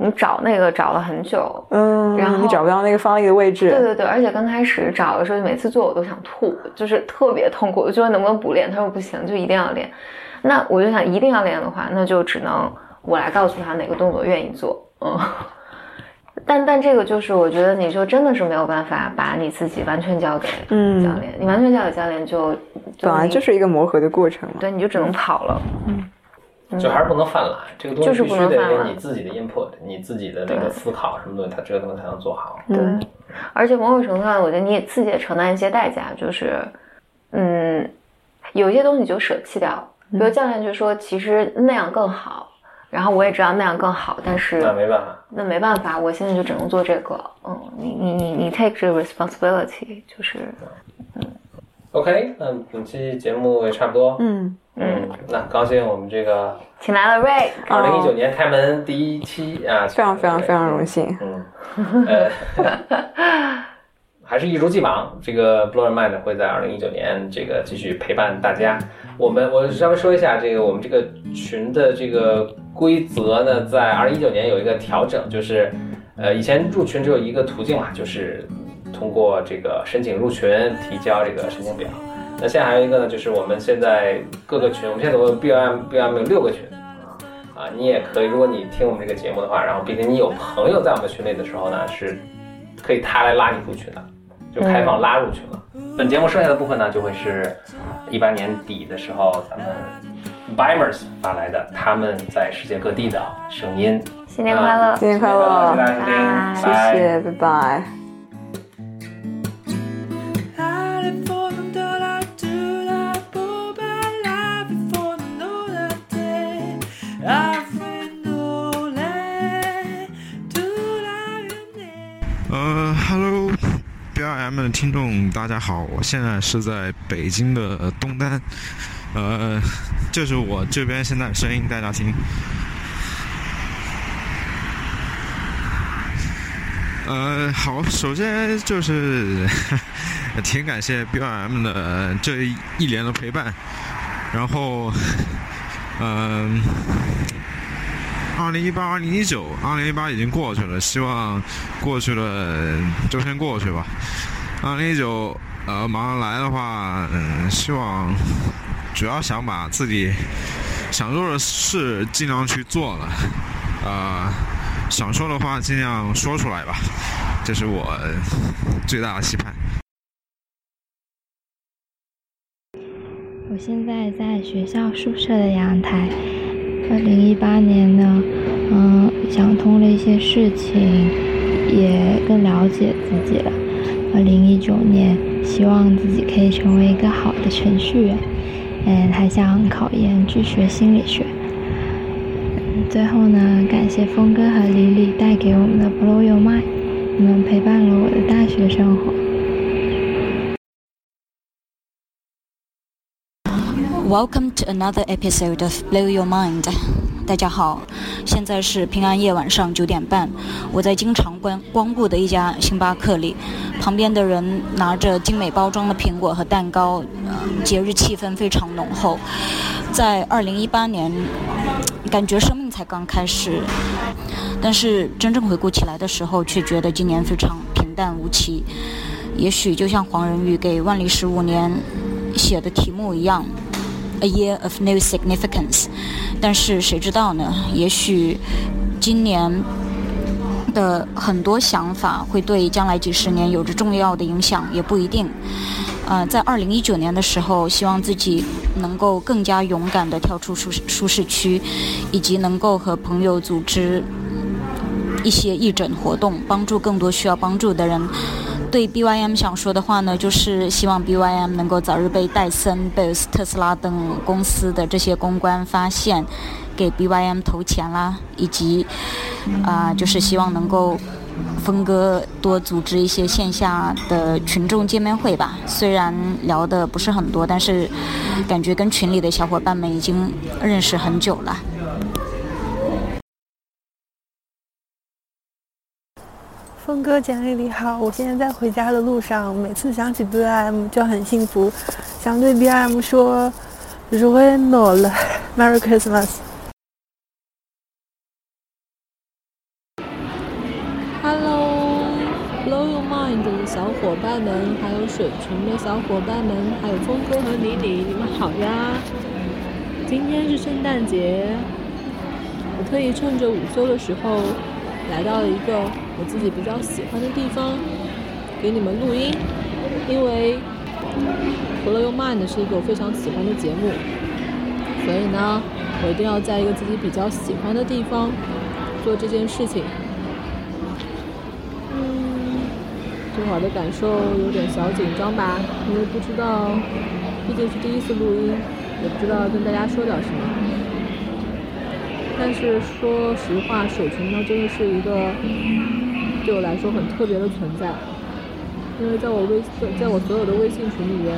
我们找那个找了很久，嗯，然后你找不到那个方力的位置。对对对，而且刚开始找的时候，每次做我都想吐，就是特别痛苦。我就说能不能不练？他说不行，就一定要练。那我就想一定要练的话，那就只能我来告诉他哪个动作愿意做。嗯，但但这个就是我觉得你就真的是没有办法把你自己完全交给教练，你完全交给教练就本来就是一个磨合的过程嘛。对，你就只能跑了。嗯。就还是不能犯懒，这个东西必须得有你自己的 input，你自己的那个思考什么东西，它这个东西才能做好。对，而且某种程度上，我觉得你也自己也承担一些代价，就是，嗯，有一些东西就舍弃掉。比如教练就说，其实那样更好，然后我也知道那样更好，但是那没办法，那没办法，我现在就只能做这个。嗯，你你你你 take 这个 responsibility，就是，嗯。OK，那本期节目也差不多。嗯。嗯，那高兴，我们这个请来了 Ray，二零一九年开门第一期啊，非常非常非常荣幸。嗯，呃，还是一如既往，这个 Blower Mind 会在二零一九年这个继续陪伴大家。我们我稍微说一下这个我们这个群的这个规则呢，在二零一九年有一个调整，就是呃以前入群只有一个途径嘛，就是通过这个申请入群，提交这个申请表。那现在还有一个呢，就是我们现在各个群，我们现在总共 B M B M 有六个群啊，啊，你也可以，如果你听我们这个节目的话，然后并且你有朋友在我们群里的时候呢，是可以他来拉你入群的就开放拉入群了。本节目剩下的部分呢，就会是一八年底的时候，咱们 Bimers 发来的他们在世界各地的声音。新年快乐！新年快乐！谢谢，拜拜。BRM 的听众，大家好，我现在是在北京的东单，呃，这是我这边现在声音，大家听。呃，好，首先就是 挺感谢 BRM 的这一年的陪伴，然后，嗯，二零一八、二零一九、二零一八已经过去了，希望过去了就先过去吧。二零一九，呃，马上来的话，嗯，希望主要想把自己想做的事尽量去做了，啊，想说的话尽量说出来吧，这是我最大的期盼。我现在在学校宿舍的阳台。二零一八年呢，嗯，想通了一些事情，也更了解自己了。二零一九年，希望自己可以成为一个好的程序员，嗯，还想考研去学心理学。最后呢，感谢峰哥和李李带给我们的《Blow Your Mind》，你们陪伴了我的大学生活。Welcome to another episode of Blow Your Mind。大家好，现在是平安夜晚上九点半，我在经常光光顾的一家星巴克里，旁边的人拿着精美包装的苹果和蛋糕，节日气氛非常浓厚。在二零一八年，感觉生命才刚开始，但是真正回顾起来的时候，却觉得今年非常平淡无奇。也许就像黄仁宇给《万历十五年》写的题目一样。A year of no significance，但是谁知道呢？也许今年的很多想法会对将来几十年有着重要的影响，也不一定。呃，在二零一九年的时候，希望自己能够更加勇敢地跳出舒舒适区，以及能够和朋友组织一些义诊活动，帮助更多需要帮助的人。对 BYM 想说的话呢，就是希望 BYM 能够早日被戴森、贝斯、特斯拉等公司的这些公关发现，给 BYM 投钱啦，以及啊，就是希望能够峰哥多组织一些线下的群众见面会吧。虽然聊的不是很多，但是感觉跟群里的小伙伴们已经认识很久了。峰哥、简历你好，我现在在回家的路上，每次想起 B I M 就很幸福，想对 B I M 说 r o e n o l m e r r y Christmas。Hello，Blow Your Mind 的小伙伴们，还有水城的小伙伴们，还有峰哥和李李，你们好呀！今天是圣诞节，我特意趁着午休的时候。来到了一个我自己比较喜欢的地方，给你们录音。因为《Blow Your Mind》是一个我非常喜欢的节目，所以呢，我一定要在一个自己比较喜欢的地方做这件事情。嗯，这会儿的感受有点小紧张吧，因为不知道，毕竟是第一次录音，也不知道跟大家说点什么。但是说实话，水群呢真的是一个对我来说很特别的存在，因为在我微在我所有的微信群里面，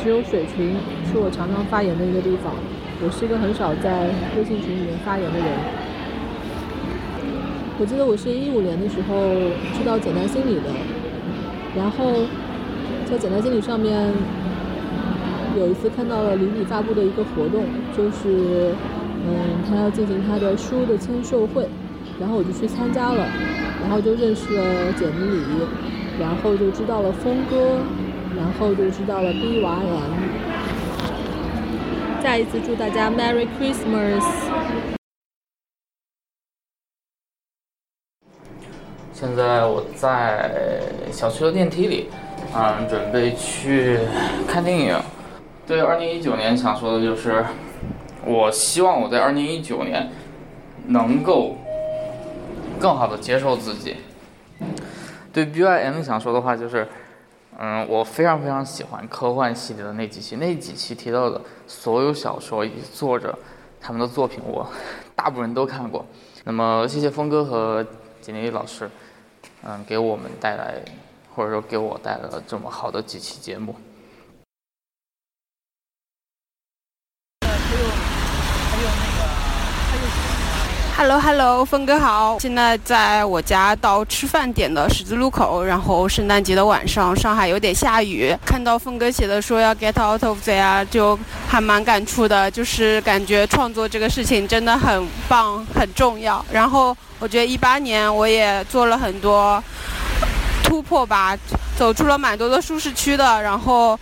只有水群是我常常发言的一个地方。我是一个很少在微信群里面发言的人。我记得我是一五年的时候知道简单心理的，然后在简单心理上面有一次看到了李李发布的一个活动，就是。嗯，他要进行他的书的签售会，然后我就去参加了，然后就认识了简里，然后就知道了峰哥，然后就知道了 BYM。再一次祝大家 Merry Christmas！现在我在小区的电梯里，嗯，准备去看电影。对，二零一九年想说的就是，我希望我在二零一九年能够更好的接受自己。对 B I M 想说的话就是，嗯，我非常非常喜欢科幻系列的那几期，那几期提到的所有小说以及作者他们的作品，我大部分都看过。那么，谢谢峰哥和简丽老师。嗯，给我们带来，或者说给我带来了这么好的几期节目。Hello Hello，峰哥好！现在在我家到吃饭点的十字路口，然后圣诞节的晚上，上海有点下雨。看到峰哥写的说要 get out of there，就还蛮感触的，就是感觉创作这个事情真的很棒，很重要。然后我觉得一八年我也做了很多突破吧，走出了蛮多的舒适区的。然后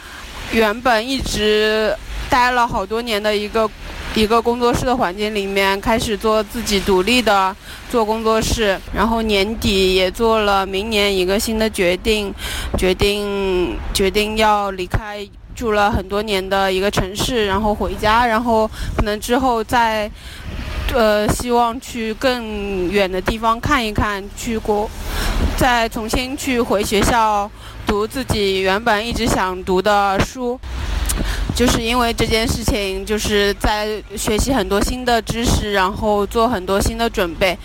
原本一直待了好多年的一个。一个工作室的环境里面，开始做自己独立的做工作室，然后年底也做了明年一个新的决定，决定决定要离开住了很多年的一个城市，然后回家，然后可能之后再，呃，希望去更远的地方看一看，去国，再重新去回学校读自己原本一直想读的书。就是因为这件事情，就是在学习很多新的知识，然后做很多新的准备，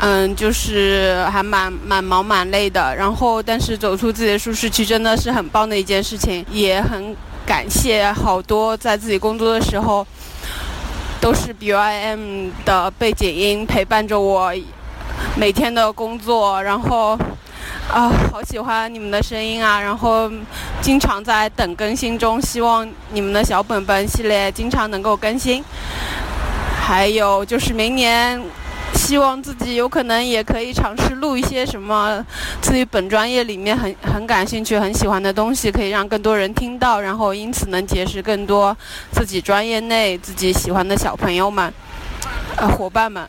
嗯，就是还蛮蛮忙蛮累的。然后，但是走出自己的舒适区真的是很棒的一件事情，也很感谢好多在自己工作的时候都是 B Y M 的背景音陪伴着我每天的工作，然后。啊，好喜欢你们的声音啊！然后经常在等更新中，希望你们的小本本系列经常能够更新。还有就是明年，希望自己有可能也可以尝试录一些什么自己本专业里面很很感兴趣、很喜欢的东西，可以让更多人听到，然后因此能结识更多自己专业内自己喜欢的小朋友们、呃伙伴们。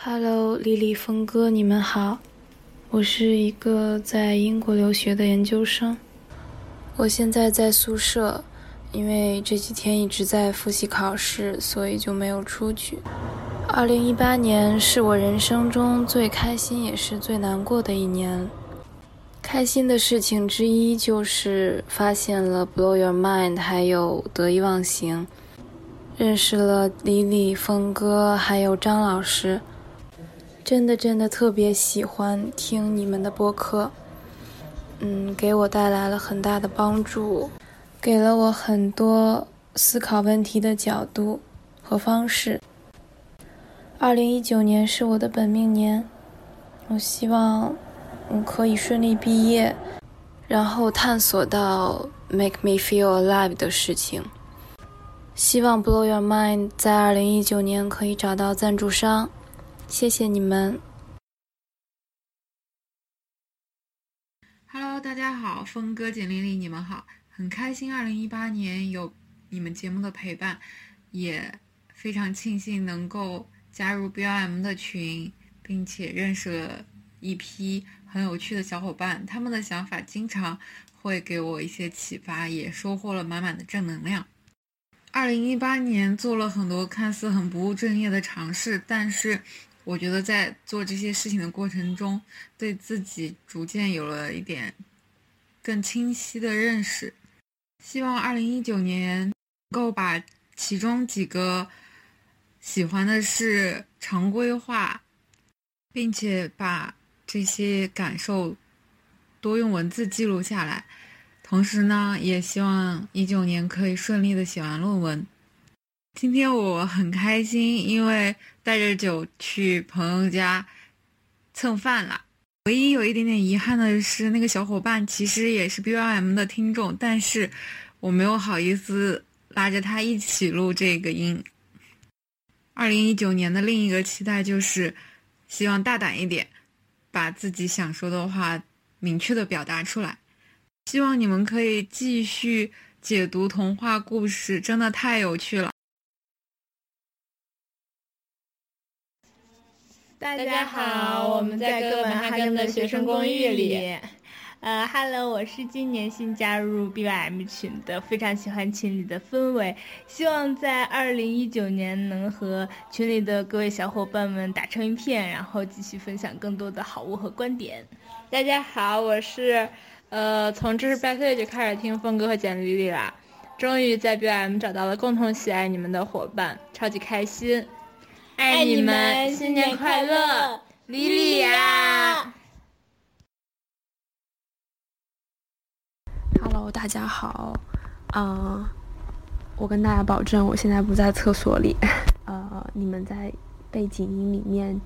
Hello，丽丽峰哥，你们好。我是一个在英国留学的研究生，我现在在宿舍，因为这几天一直在复习考试，所以就没有出去。二零一八年是我人生中最开心也是最难过的一年。开心的事情之一就是发现了《Blow Your Mind》，还有《得意忘形》，认识了李李峰哥，还有张老师。真的真的特别喜欢听你们的播客，嗯，给我带来了很大的帮助，给了我很多思考问题的角度和方式。二零一九年是我的本命年，我希望我可以顺利毕业，然后探索到 make me feel alive 的事情。希望 blow your mind 在二零一九年可以找到赞助商。谢谢你们。Hello，大家好，峰哥、简丽丽，你们好，很开心，二零一八年有你们节目的陪伴，也非常庆幸能够加入 BOM 的群，并且认识了一批很有趣的小伙伴，他们的想法经常会给我一些启发，也收获了满满的正能量。二零一八年做了很多看似很不务正业的尝试，但是。我觉得在做这些事情的过程中，对自己逐渐有了一点更清晰的认识。希望二零一九年能够把其中几个喜欢的事常规化，并且把这些感受多用文字记录下来。同时呢，也希望一九年可以顺利的写完论文。今天我很开心，因为带着酒去朋友家蹭饭了。唯一有一点点遗憾的是，那个小伙伴其实也是 B Y M 的听众，但是我没有好意思拉着他一起录这个音。二零一九年的另一个期待就是，希望大胆一点，把自己想说的话明确的表达出来。希望你们可以继续解读童话故事，真的太有趣了。大家好，我们在哥本哈根的学生公寓里。呃，Hello，我是今年新加入 BYM 群的，非常喜欢群里的氛围，希望在二零一九年能和群里的各位小伙伴们打成一片，然后继续分享更多的好物和观点。大家好，我是呃从知识八岁就开始听峰哥和简丽丽啦，终于在 BYM 找到了共同喜爱你们的伙伴，超级开心。爱你们，新年快乐，莉莉呀！Hello，大家好，嗯，我跟大家保证，我现在不在厕所里，呃，你们在背景音里面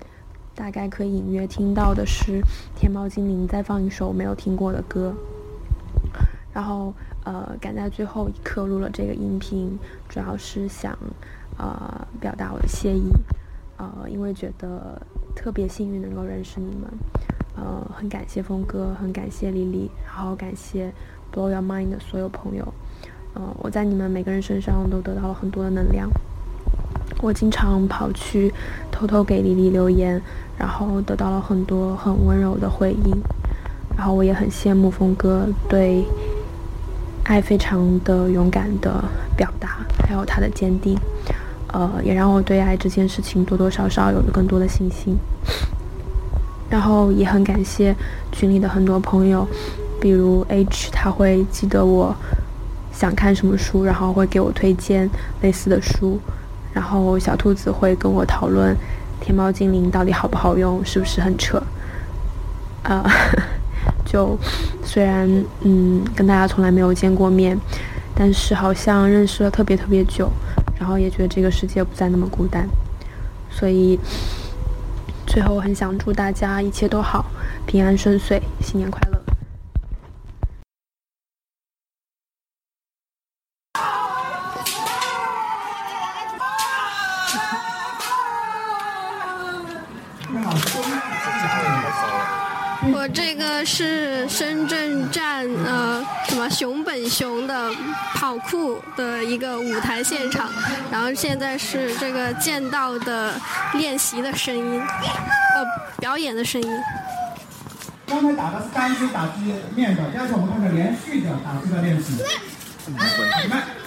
大概可以隐约听到的是天猫精灵在放一首没有听过的歌，然后呃，赶在最后一刻录了这个音频，主要是想呃表达我的谢意。呃，因为觉得特别幸运能够认识你们，呃，很感谢峰哥，很感谢丽丽，然后感谢 Blow Your Mind 的所有朋友，呃，我在你们每个人身上都得到了很多的能量。我经常跑去偷偷给丽丽留言，然后得到了很多很温柔的回应，然后我也很羡慕峰哥对爱非常的勇敢的表达，还有他的坚定。呃，也让我对爱这件事情多多少少有了更多的信心。然后也很感谢群里的很多朋友，比如 H，他会记得我想看什么书，然后会给我推荐类似的书。然后小兔子会跟我讨论天猫精灵到底好不好用，是不是很扯。啊，就虽然嗯跟大家从来没有见过面，但是好像认识了特别特别久。然后也觉得这个世界不再那么孤单，所以最后很想祝大家一切都好，平安顺遂，新年快乐。酷的一个舞台现场，然后现在是这个剑道的练习的声音，呃表演的声音。刚才打的是单击打击面的，但是我们看看连续的打击的练习。你们。